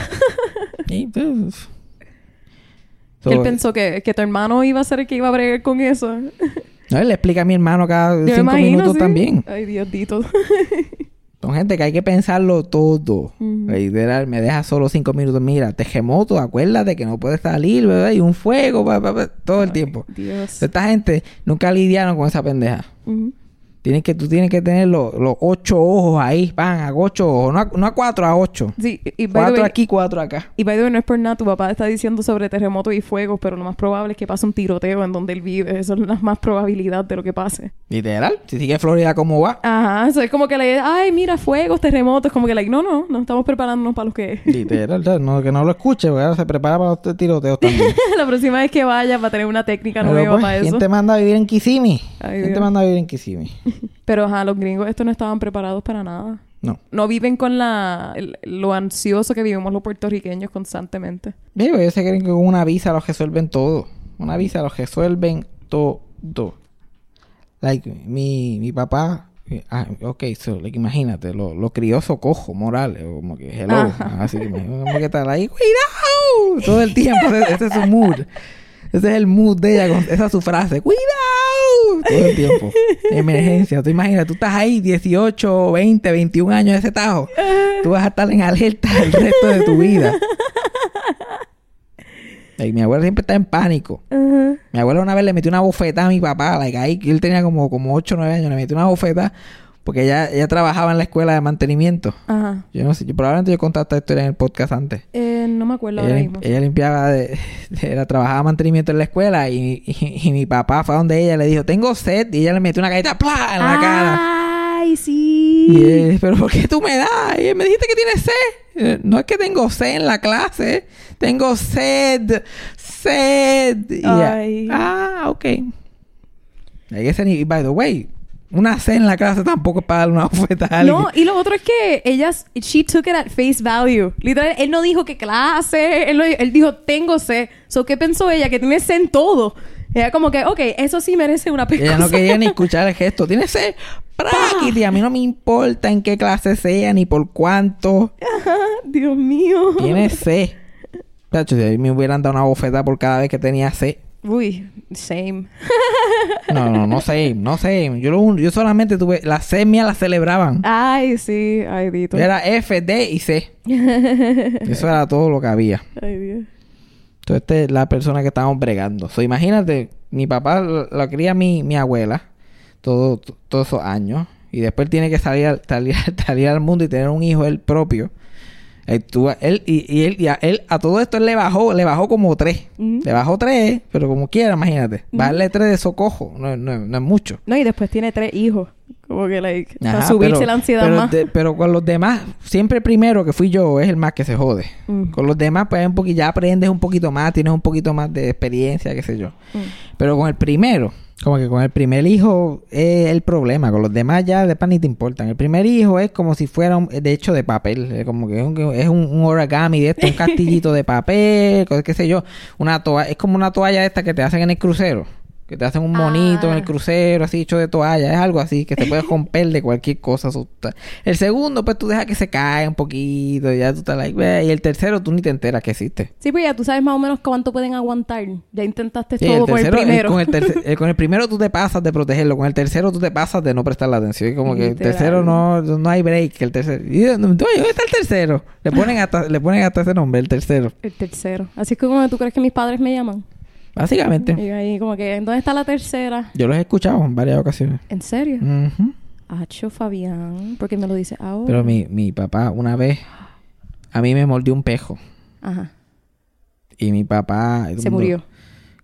Y, pues, so, Él pensó que, que tu hermano iba a ser el que iba a bregar con eso. no, él le explica a mi hermano cada Yo cinco imagino, minutos sí. también. Ay, Dios dito. Son gente que hay que pensarlo todo. Literal, me deja solo cinco minutos. Mira, terremoto, acuérdate que no puedes salir, ¿verdad? Y un fuego, todo el tiempo. Dios. Esta gente nunca lidiaron con esa pendeja. Tienes que, tú tienes que tener los, los ocho ojos ahí, van a ocho ojos, no a, no a cuatro, a ocho. Sí, y Cuatro way- aquí, cuatro acá. Y by the way, no es por nada, tu papá está diciendo sobre terremotos y fuegos, pero lo más probable es que pase un tiroteo en donde él vive. Eso es la más probabilidad de lo que pase. Literal, si sigue Florida como va. Ajá, eso es como que le ay, mira, fuegos, terremotos, como que like, no, no, no estamos preparándonos para los que Literal, no, que no lo escuche, porque ahora se prepara para los tiroteos también. la próxima vez que vaya va a tener una técnica Pero, nueva pues, para ¿Quién eso. te manda a vivir en Kissimmee? Ay, ¿Quién Dios. te manda a vivir en Kissimmee? Pero ajá, los gringos estos no estaban preparados para nada. No. No viven con la el- lo ansioso que vivimos los puertorriqueños constantemente. Digo, ellos se creen que con una visa los resuelven todo. Una visa los resuelven todo. Like, mi, mi papá... Ah, ok, so, like, imagínate, lo, lo crió socojo, Morales, como que hello. Ajá. Así como que está ahí, cuidado, todo el tiempo, ese, ese es su mood. Ese es el mood de ella, con- esa es su frase, cuidado, todo el tiempo. Emergencia, tú imaginas, tú estás ahí 18, 20, 21 años de ese tajo. Tú vas a estar en alerta el resto de tu vida. Like, mi abuela siempre está en pánico. Mi abuela una vez le metió una bofeta a mi papá, like, ahí, él tenía como, como 8 o 9 años, le metió una bofeta porque ella, ella trabajaba en la escuela de mantenimiento. Ajá. Yo no sé, yo, probablemente yo contado esta historia en el podcast antes. Eh, no me acuerdo Ella, ahora mismo. ella limpiaba, de, de- era, trabajaba mantenimiento en la escuela y, y- y mi papá fue a donde ella le dijo, tengo sed, y ella le metió una galleta ¡plá! en la cara. Ay, sí. Y él, pero ¿por qué tú me das? Y él, me dijiste que tienes sed. Eh, No es que tengo sed en la clase, tengo sed, sed. Y ella, Ay. ah, ok. Ese by the way, una sed en la clase tampoco es para darle una bofeta a alguien. No, y lo otro es que ellas, she took it at face value. Literal, él no dijo que clase, él, no- él dijo, tengo C. So, ¿qué pensó ella? Que tiene C en todo. Ella como que, ok, eso sí merece una pescosa. Ella no quería ni escuchar el gesto. Tienes sed, práquiti. A mí no me importa en qué clase sea ni por cuánto. Dios mío. Tienes sed. Tacho, si a mí me hubieran dado una bofeta por cada vez que tenía sed. Uy, same. No, no, no sé, no sé. Yo, lo yo solamente tuve, las C mías las celebraban. Ay, sí. Ay, Dito. Era F, D y C. Eso era todo lo que había. Ay, Dios. Entonces, esta es la persona que estábamos bregando. So, imagínate, mi papá lo, lo cría mi, mi abuela todo, todos esos años. Y después tiene que salir, al- salir, salir al mundo y tener un hijo él propio. Eh, tú- él, y, y él, y a él, a todo esto él le bajó, le bajó como tres. Le bajó tres, pero como quiera, imagínate. Bajarle tres de socojo, no, no, no es mucho. No, y después tiene tres hijos. Como que, like, para subirse pero- la ansiedad pero, más. de- pero con los demás, siempre el primero que fui yo es el más que se jode. Con los demás, pues un poquito, ya aprendes un poquito más, tienes un poquito más de experiencia, qué sé yo. Pero con el primero, como que con el primer hijo es el problema. Con los demás ya de pan ni te importan. El primer hijo es como si fuera un- de hecho de papel. Es como que es un, es un- origami de esto, un castillito de papel, cosas, qué sé yo. Una toalla, es como una toalla esta que te hacen en el crucero. Que te hacen un monito en el Ah. crucero, así hecho de toalla. Es algo así que te puede romper de cualquier cosa. El segundo, pues tú dejas que se cae un poquito. Y ya tú estás like, Y el tercero, tú ni te enteras que existe. Sí, pues ya tú sabes más o menos cuánto pueden aguantar. Ya intentaste Sí, todo el con el tercero, el- primero. con, el tercer- el- con el primero tú te pasas de protegerlo, con el tercero tú te pasas de no prestarle atención. Y como que el tercero no, no hay break. El tercero, oye, ¿dónde está el tercero? Le ponen hasta, le ponen hasta ese nombre, el tercero. El tercero. Así es como tú crees que mis padres me llaman. Básicamente. Y ahí como que, ¿dónde está la tercera? Yo los he escuchado en varias ocasiones. ¿En serio? Ujú. Hacho Fabián. ¿Por qué me lo dice ahora? Pero mi, mi papá una vez a mí me mordió un pejo. Ajá. Y mi papá... Se murió.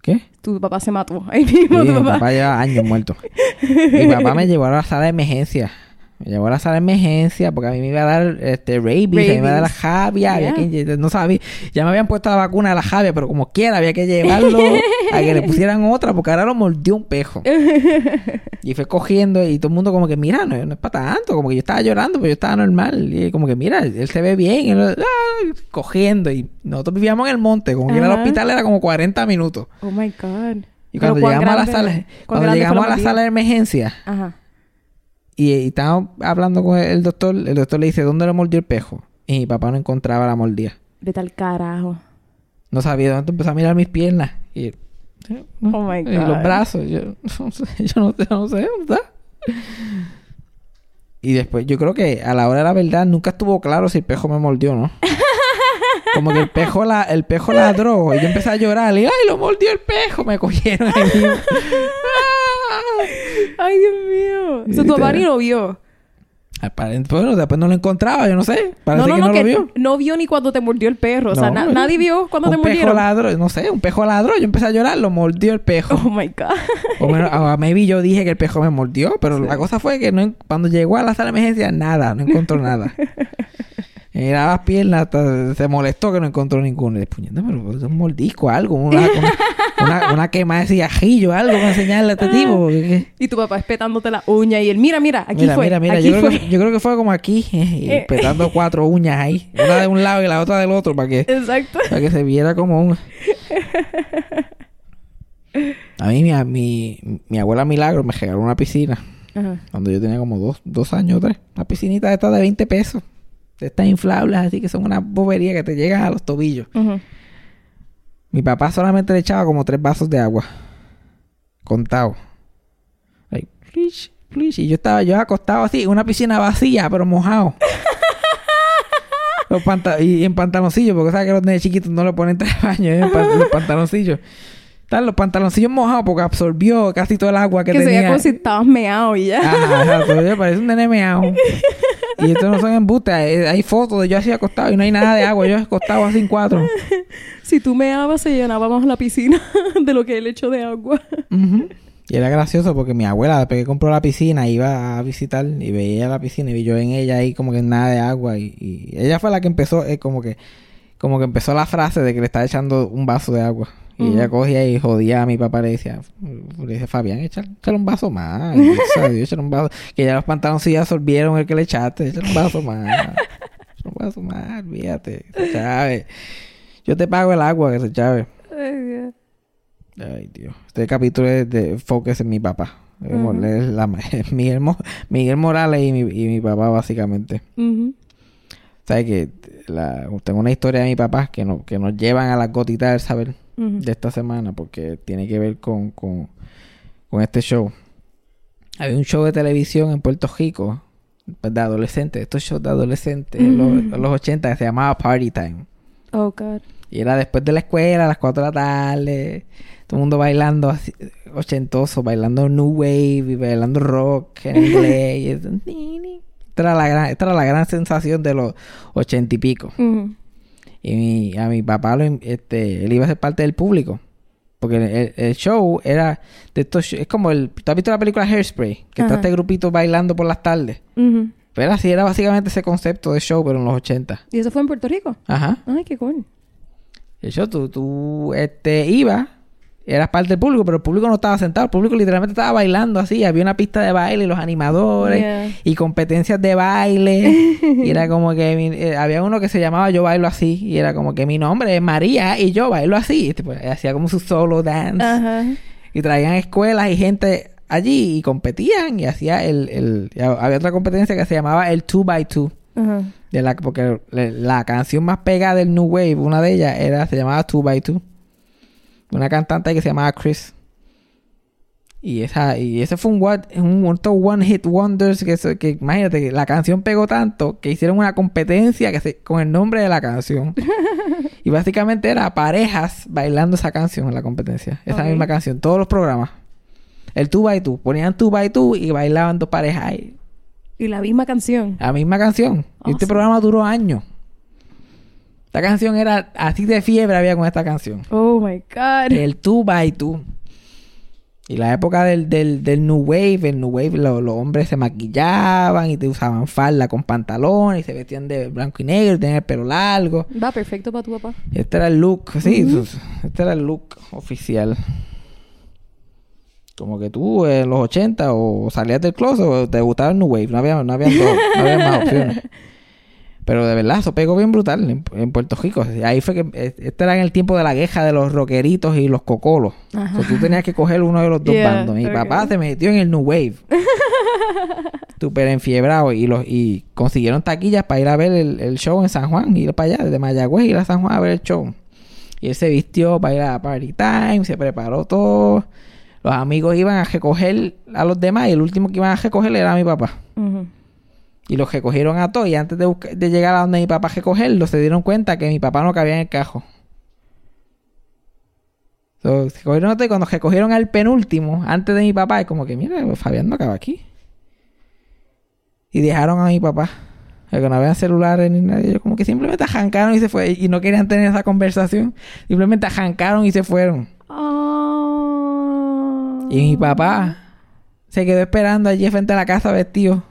¿Qué? Tu papá se mató. Ahí mismo Sí, tu mi papá lleva años muerto. mi papá me llevó a la sala de emergencia. Me llevó a la sala de emergencia porque a mí me iba a dar este rabies, a mí me iba a dar la javia, había que no sabía, ya me habían puesto la vacuna de la javia, pero como quiera había que llevarlo a que le pusieran otra porque ahora lo mordió un pejo. y fue cogiendo y todo el mundo como que mira, no, no es para tanto, como que yo estaba llorando, pero yo estaba normal y como que mira, él se ve bien, y ah, cogiendo y nosotros vivíamos en el monte, como que ir al hospital era como 40 minutos. Oh my God. Y cuando ¿cuán llegamos a la sala, cuando llegamos a la sala de emergencia Ajá. Y, y estábamos hablando con el doctor, el doctor le dice, ¿dónde le mordió el pejo? Y mi papá no encontraba la mordida. Vete al carajo. No sabía dónde empezó a mirar mis piernas. Y, Oh my y los God. brazos. Yo no sé, yo no sé, no sé. Y después, yo creo que a la hora de la verdad nunca estuvo claro si el pejo me mordió no. Como que el pejo, la, el pejo ladró y yo empecé a llorar. Y ¡ay, lo mordió el pejo! Me cogieron ahí. Ay, Dios mío. Eso tu papá ni lo vio. Aparent- Bueno, después no lo encontraba, yo no sé. Parece no, no, que no, no, que lo vio. no vio ni cuando te mordió el perro. O sea, na- nadie vio cuando un te pejo mordieron. ladró, no sé, un pejo ladró. Yo empecé a llorar, lo mordió el pejo. Oh my God. O menos, a maybe yo dije que el pejo me mordió, pero la cosa fue que no, cuando llegó a la sala de emergencia, nada, no encontró nada. Era las piernas, hasta se molestó que no encontró ninguno. Y le puñeta, pero es un mordisco, algo, una, una, una, una quema de cigarrillo, algo para enseñarle a este tipo. porque ¿qué? Y tu papá espetándote la uña y él, mira, mira, aquí mira, fue. mira, mira, aquí yo creo, que, yo creo que fue como aquí, y Eh. petando cuatro uñas ahí, una de un lado y la otra del otro, para que, Exacto. para que se viera como un... A mí, mi, mi, mi abuela Milagro me regaló una piscina. Ajá. Cuando yo tenía como dos, dos años o tres. Una piscinita de estas de 20 pesos. De estas inflables, así que son una bobería que te llegan a los tobillos. Mi papá solamente le echaba como tres vasos de agua. Contado. Like, plish, plish. Y yo estaba yo acostado así una piscina vacía, pero mojado. los y en pantaloncillos, porque sabes que los nenes chiquitos no le ponen traje de baño, ¿eh? Los pantaloncillos. Están los pantaloncillos mojados porque absorbió casi todo el agua que, Que se tenía. veía como si estabas meado y ya. Ajá, exacto. Yo parece un nene meao. Y esto no son embustes. Hay, hay fotos de yo así acostado y no hay nada de agua. Yo acostado así en cuatro. Si tú meabas, se llenaba más la piscina de lo que él echó de agua. Y era gracioso porque mi abuela, después que compró la piscina, iba a visitar y veía la piscina y yo en ella ahí como que nada de agua. Y, y ella fue la que empezó, eh, como que como que empezó la frase de que le estaba echando un vaso de agua. Y ella cogía y jodía a mi papá. Le decía, le decía Fabián, échale, échale un vaso más. Dios, Dios, échale un vaso. Que ya los pantaloncillos absorbieron el que le echaste. Échale un vaso más. Échale un vaso más, fíjate. Chávez. Yo te pago el agua, que se chave. Ay, Dios. Este capítulo es de Focus en mi papá. Es Ujú. es la- Miguel, Mo- Miguel Morales y mi, y mi papá, básicamente. ¿Sabes que la, Tengo una historia de mi papá que, no, que nos llevan a las gotitas del saber De esta semana porque tiene que ver con, con, con este show. Había un show de televisión en Puerto Rico pues, de adolescentes. Estos shows de adolescentes en los, en los 80 que se llamaba Party Time. Oh, God. Y era después de la escuela, a las 4 de la tarde. Todo el mundo bailando así, ochentoso, bailando New Wave y bailando rock en inglés. y eso, esta, era la gran, esta era la gran sensación de los ochenta y pico. Y mi- a mi papá, lo, este, él iba a ser parte del público. Porque el, el show era de estos es como el... ¿Tú has visto la película Hairspray? Que está este grupito bailando por las tardes. Ujú. Pero así era básicamente ese concepto de show, pero en los 80. ¿Y eso fue en Puerto Rico? Ajá. Ay, qué cool. El show, tú, tú este, ibas, eras parte del público, pero el público no estaba sentado. El público literalmente estaba bailando así. Había una pista de baile y los animadores Yeah. y competencias de baile. y era como que mi- eh, había uno que se llamaba Yo Bailo Así. Y era como que mi nombre es María y yo bailo así. Y, tipo, hacía como su solo dance. Y traían escuelas y gente allí y competían. Y hacía el, el... Había otra competencia que se llamaba el 2x2 Ajá. de la porque la canción más pegada del New Wave, una de ellas era se llamaba 2 by 2 Una cantante que se llamaba Chris. Y esa y ese fue un what- un un one hit wonders que, que imagínate que la canción pegó tanto que hicieron una competencia que se- con el nombre de la canción. y básicamente era parejas bailando esa canción en la competencia, esa misma canción, todos los programas. El 2 by 2 ponían 2 by 2 y bailaban dos parejas ahí. Y la misma canción. La misma canción. Y este programa duró años. Esta canción era así de fiebre había con esta canción. Oh my God. El tú by tú. Y la época del, del, del New Wave, el New Wave, lo- los hombres se maquillaban y te usaban falda con pantalones y se vestían de blanco y negro, tenían el pelo largo. Va perfecto para tu papá. Este era el look, sí, este era el look oficial. Como que tú en los 80 o salías del closet o te gustaba el New Wave, no había, no había, no había más opciones. Pero de verdad, eso pegó bien brutal en, en Puerto Rico. Ahí fue que, eh, este era en el tiempo de la queja de los rockeritos y los cocolos. Ajá. O sea, tú tenías que coger uno de los dos Yeah, bandos. Mi papá se metió en el New Wave. Súper enfiebrado. Y, los, y consiguieron taquillas para ir a ver el, el show en San Juan. Ir para allá, desde Mayagüez, ir a San Juan a ver el show. Y él se vistió para ir a Party Time, se preparó todo. Los amigos iban a recoger a los demás y el último que iban a recoger era mi papá. Y los recogieron a todos. Y antes de, llegar a donde mi papá recogerlos, se dieron cuenta que mi papá no cabía en el cajo. So, se cogieron a todos y cuando recogieron al penúltimo, antes de mi papá, es como que, mira, Fabián no acaba aquí. Y dejaron a mi papá. Porque no había celulares ni nada. Ellos como que simplemente arrancaron y se fue. Y no querían tener esa conversación. Simplemente arrancaron y se fueron. Ah. Y mi papá se quedó esperando allí frente a la casa vestido.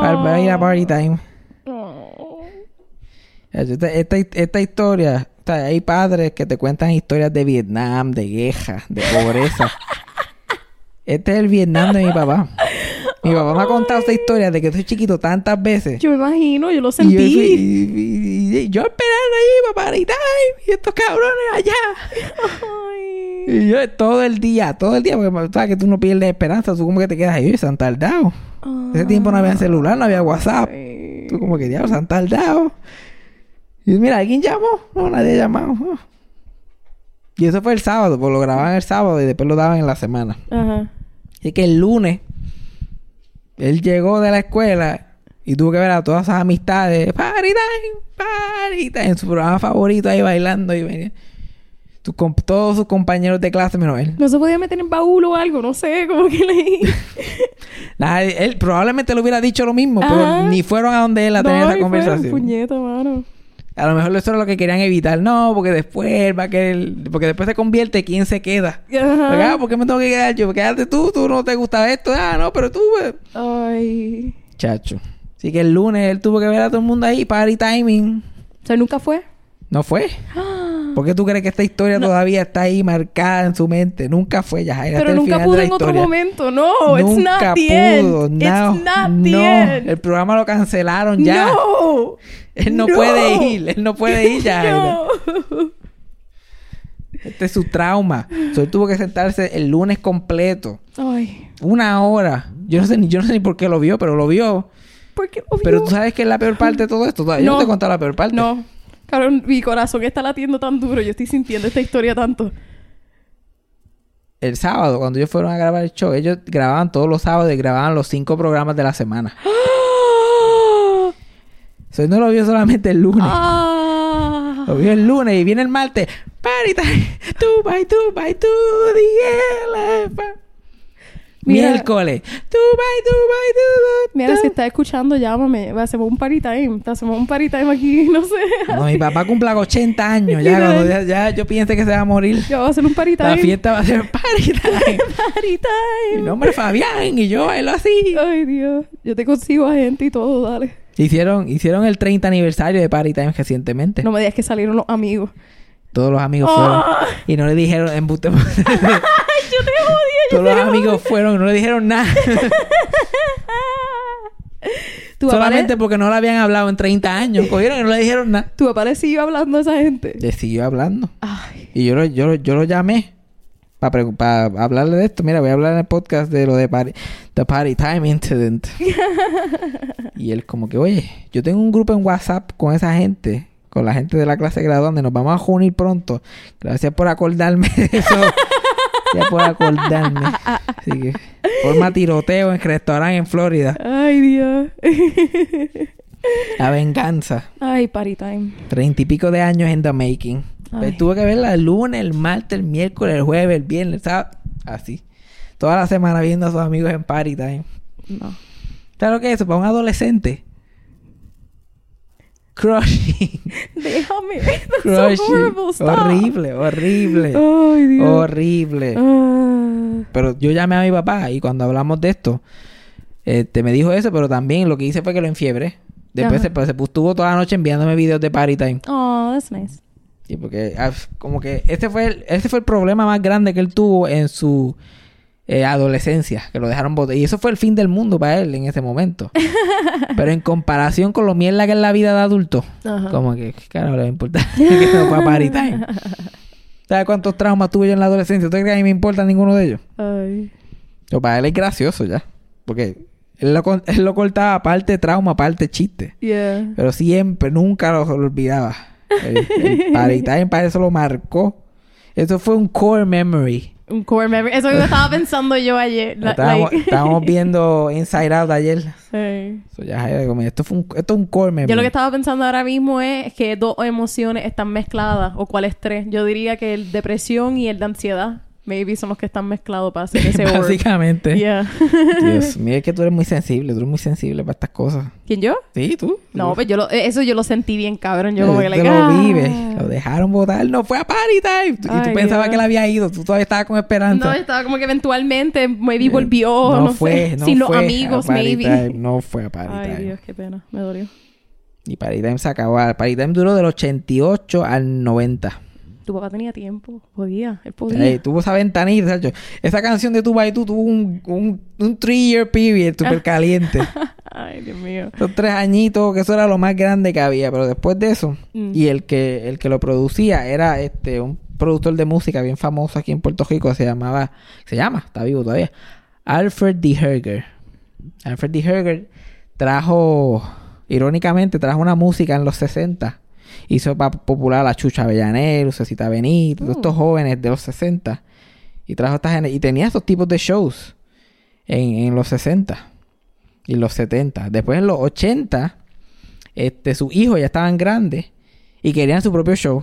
Para, para ir a party time. Esta, esta, esta historia, o sea, hay padres que te cuentan historias de Vietnam, de guerra, de pobreza. este es el Vietnam de mi papá. Mi papá me ha contado esta historia de que soy chiquito tantas veces. Yo me imagino, yo lo Y yo, sentí. y- y- y yo esperando ahí time y estos cabrones allá. Ay. Y yo todo el día, todo el día, porque sabes que tú no pierdes esperanza, tú como que te quedas ahí, se han tardado. Ese tiempo no había celular, no había WhatsApp. Ay. Tú como que diablos, se han tardado. Y mira, ¿alguien llamó? No, nadie ha llamado. Ah. Y eso fue el sábado, pues lo grababan el sábado y después lo daban en la semana. Ajá. Y es que el lunes, él llegó de la escuela y tuvo que ver a todas esas amistades. Party time, party time. En su programa favorito ahí bailando y venía. Todos sus compañeros de clase menos él. No se podía meter en baúl o algo, no sé, como que leí. Nadie- él probablemente le hubiera dicho lo mismo, pero ni fueron a donde él a tener No, esa y fueron, conversación. Puñeta, mano. A lo mejor eso era lo que querían evitar. No, porque después va a querer... Porque después se convierte quién se queda. Ajá. Ah, ¿por qué me tengo que quedar yo? Quédate tú, tú no te gusta esto. Ah, no, pero tú... pues. Ay. Chacho. Así que el lunes él tuvo que ver a todo el mundo ahí, party timing. O sea, nunca fue. No fue. ¿Por qué tú crees que esta historia todavía está ahí marcada en su mente? Nunca fue, ya. Pero nunca pudo en otro momento. No, it's Nunca not the pudo. end. No, It's not no. the end. El programa lo cancelaron ya. No. Él no, No. puede ir. Él no puede ir ya. No. Este es su trauma. So, él tuvo que sentarse el lunes completo. Ay. Una hora. Yo no sé ni, yo no sé ni por qué lo vio, pero lo vio. ¿Por qué lo Pero tú sabes que es la peor parte de todo esto. Yo no, No. te he contado la peor parte. No. Cabrón, mi corazón está latiendo tan duro. Yo estoy sintiendo esta historia tanto. El sábado, cuando ellos fueron a grabar el show, ellos grababan todos los sábados y grababan los cinco programas de la semana. So, él no lo vio solamente el lunes. Ah. Lo vio el lunes y viene el martes. Party time. Two by two by two. The elephant. Mira- Miércoles. Two by two. Mira, si estás escuchando, llámame. Hacemos un party time. Hacemos un party time aquí, no sé. No, mi papá cumple 80 años. Ya, cuando ya, ya yo piense que se va a morir. Yo voy a hacer un party time. La fiesta va a ser party time. Party Mi time. nombre es Fabián y yo bailo así. Ay, Dios. Yo te consigo a gente y todo, dale. Hicieron, hicieron el 30 aniversario de Party Time recientemente. No me digas que salieron los amigos. Todos los amigos fueron. Ah. Y no le dijeron embuste. Ay, yo te odio. yo Todos los amigos fueron y no le dijeron nada. Tu papá, Solamente le, porque no le habían hablado en 30 años. Cogieron y no le dijeron nada. tu papá le siguió hablando a esa gente. Le siguió hablando. Ay. Y yo lo, yo, lo- yo lo llamé para hablarle de esto. Mira, voy a hablar en el podcast de lo de party, The Party Time Incident. y él como que, oye, yo tengo un grupo en WhatsApp con esa gente, con la gente de la clase graduanda. Nos vamos a unir pronto. Gracias por acordarme de eso. Gracias por acordarme. Así que, forma tiroteo en restaurante en Florida. Ay, Dios. La venganza. Ay, party time. Treinta y pico de años en the making. Pues tuve que verla el lunes, el martes, el miércoles, el jueves, el viernes, ¿sabes? Así. Toda la semana viendo a sus amigos en party time. No. ¿Sabes lo que es eso? Para un adolescente. Crushing. Déjame. That's so Crushing. horrible. Stop. horrible, horrible. Ay, Dios. horrible. Ah. Pero yo llamé a mi papá y cuando hablamos de esto, este, me dijo eso, pero también lo que hice fue que lo enfiebre. Después se, pues, se estuvo toda la noche enviándome videos de party time. Oh, that's nice. Sí, porque ah, como que ese fue el, ese fue el problema más grande que él tuvo en su eh, adolescencia, que lo dejaron botar. Y eso fue el fin del mundo para él en ese momento. Pero en comparación con lo mierda que es la vida de adulto, Ajá. como que, ¿qué carajo le va a importar? que no fue a party time. ¿Sabes cuántos traumas tuve yo en la adolescencia? ¿Tú crees que a mí me importa ninguno de ellos? Ay. Pero para él es gracioso ya. Porque él lo, él lo cortaba parte trauma, parte chiste. Yeah. Pero siempre, nunca lo, lo olvidaba. El, el party time para eso lo marcó. Eso fue un core memory Un core memory. Eso mismo estaba pensando yo ayer. La- estábamos, like- estábamos viendo Inside Out ayer. Sí. So, ya, esto, fue un, esto es un core memory. Yo lo que estaba pensando ahora mismo es que dos emociones están mezcladas o cuáles tres. Yo diría que el depresión y el de ansiedad maybe son los que están mezclados para hacer ese word. Básicamente. Yeah. Dios mío, es que tú eres muy sensible. Tú eres muy sensible para estas cosas. ¿Quién yo? Sí, tú. No, pues yo lo, eso yo lo sentí bien cabrón. Yo Eh, como que like, lo ah. vives. Lo dejaron votar. No fue a party time. Y tú Ay, pensabas que él había ido. Tú todavía estabas con esperanza. No, estaba como que eventualmente maybe Eh, volvió, no, fue, sé, no sin los fue a amigos, Party maybe. Time, no fue a Party Ay, Time. Dios, qué pena. Me dolió. Y Party Time se acabó. Party Time duró del 88 al 90. Tu papá tenía tiempo. Podía. Él podía. Ey, tuvo esa ventanita, Sacho. Esa canción de Tu y Tú tuvo un, un, un three-year period súper caliente. Ay, Dios mío. Esos tres añitos, que eso era lo más grande que había. Pero después de eso, Mm. y el que, el que lo producía era este un productor de música bien famoso aquí en Puerto Rico. Se llamaba, se llama, está vivo todavía. Alfred D. Herger. Alfred D. Herger trajo, irónicamente, trajo una música en los 60. Hizo popular a la Chucha Avellanero, Lucecita Benito, todos estos jóvenes de los 60. Y trajo esta gente. Y tenía estos tipos de shows en, en los 60 y los 70. Después en los 80, este, sus hijos ya estaban grandes y querían su propio show.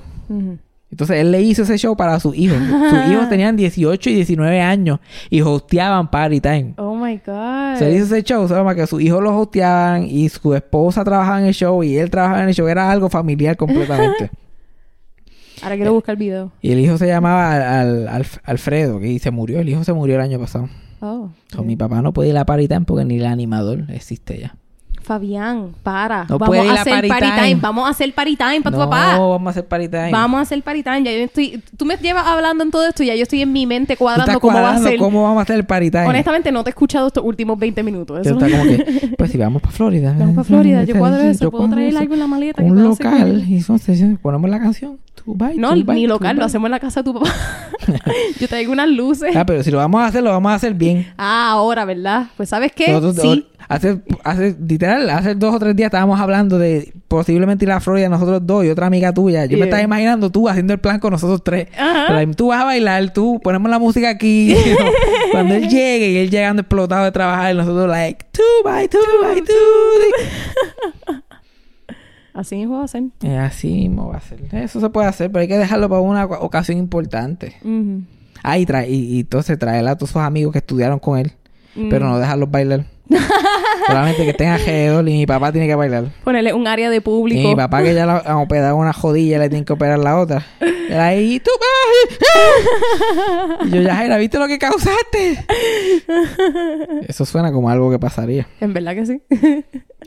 Entonces él le hizo ese show para sus hijos. sus hijos tenían 18 y 19 años y hosteaban Party Time. Oh my God. Se le hizo ese show, ¿sabes? Que sus hijos lo hosteaban y su esposa trabajaba en el show y él trabajaba en el show. Era algo familiar completamente. Ahora quiero buscar el video. y el hijo se llamaba Al- Al- Alf- Alfredo, que se murió. El hijo se murió el año pasado. Oh. So, mi papá no puede ir a Party Time porque ni el animador existe ya. Fabián, para. No Vamos a hacer party party time. time. Vamos a hacer party time para no, tu papá. vamos a hacer Party Time. Vamos a hacer party time. Ya yo estoy. Tú me llevas hablando en todo esto y ya yo estoy en mi mente cuadrando cómo va a ser. cómo vamos a hacer el Party Time. Honestamente, no te he escuchado estos últimos 20 minutos. Eso no- como que, pues si vamos para Florida. Vamos para Florida, yo cuadro eso, Yo puedo traer eso. algo en la maleta Un local. Y entonces ponemos la canción. Tú bye, No, tú bye, ni local, lo hacemos en la casa de tu papá. yo traigo unas luces. Ah, pero si lo vamos a hacer, lo vamos a hacer bien. Ah, ahora, ¿verdad? Pues ¿sabes qué? Nosotros- sí. Hace, hace, literal, hace dos o tres días estábamos hablando de posiblemente ir a Florida nosotros dos y otra amiga tuya. Yo me estaba imaginando tú haciendo el plan con nosotros tres. Ajá. Pero tú vas a bailar, tú ponemos la música aquí. Cuando él llegue y él llegando explotado de trabajar y nosotros like, two by two by two. Así mismo va a ser. Eh, así mismo va a ser. Eso se puede hacer, pero hay que dejarlo para una oca- ocasión importante. Ujú. Ah, y, trae, y, y entonces traer a todos sus amigos que estudiaron con él, Mm. pero no dejarlos bailar. Solamente que estén alrededor y mi papá tiene que bailar. Ponerle un área de Y público. mi papá que ya le han operado una jodilla, le tienen que operar la otra. Él ahí, tú vas. Y yo, ya, ¿viste lo que causaste? Eso suena como algo que pasaría. En verdad que sí.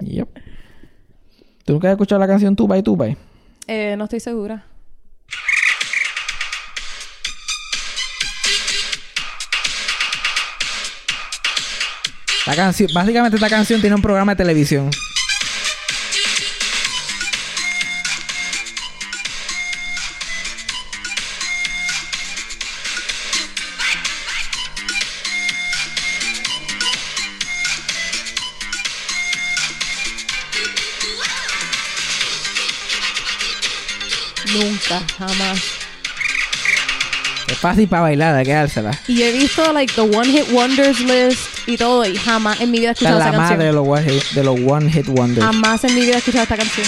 Yep. ¿Tú nunca has escuchado la canción Tupa y Tupa? eh, no estoy segura. La canción, básicamente esta canción tiene un programa de televisión. Nunca, jamás. Fácil para bailar, hay que dársela. Y yo he visto, like, the One Hit Wonders list y todo, y jamás en mi vida he Esta es escuchado la madre de canción. los, one hit, de los One Hit Wonders. Jamás en mi vida he escuchado esta canción.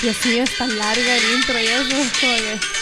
Dios mío, es tan larga el intro y eso. es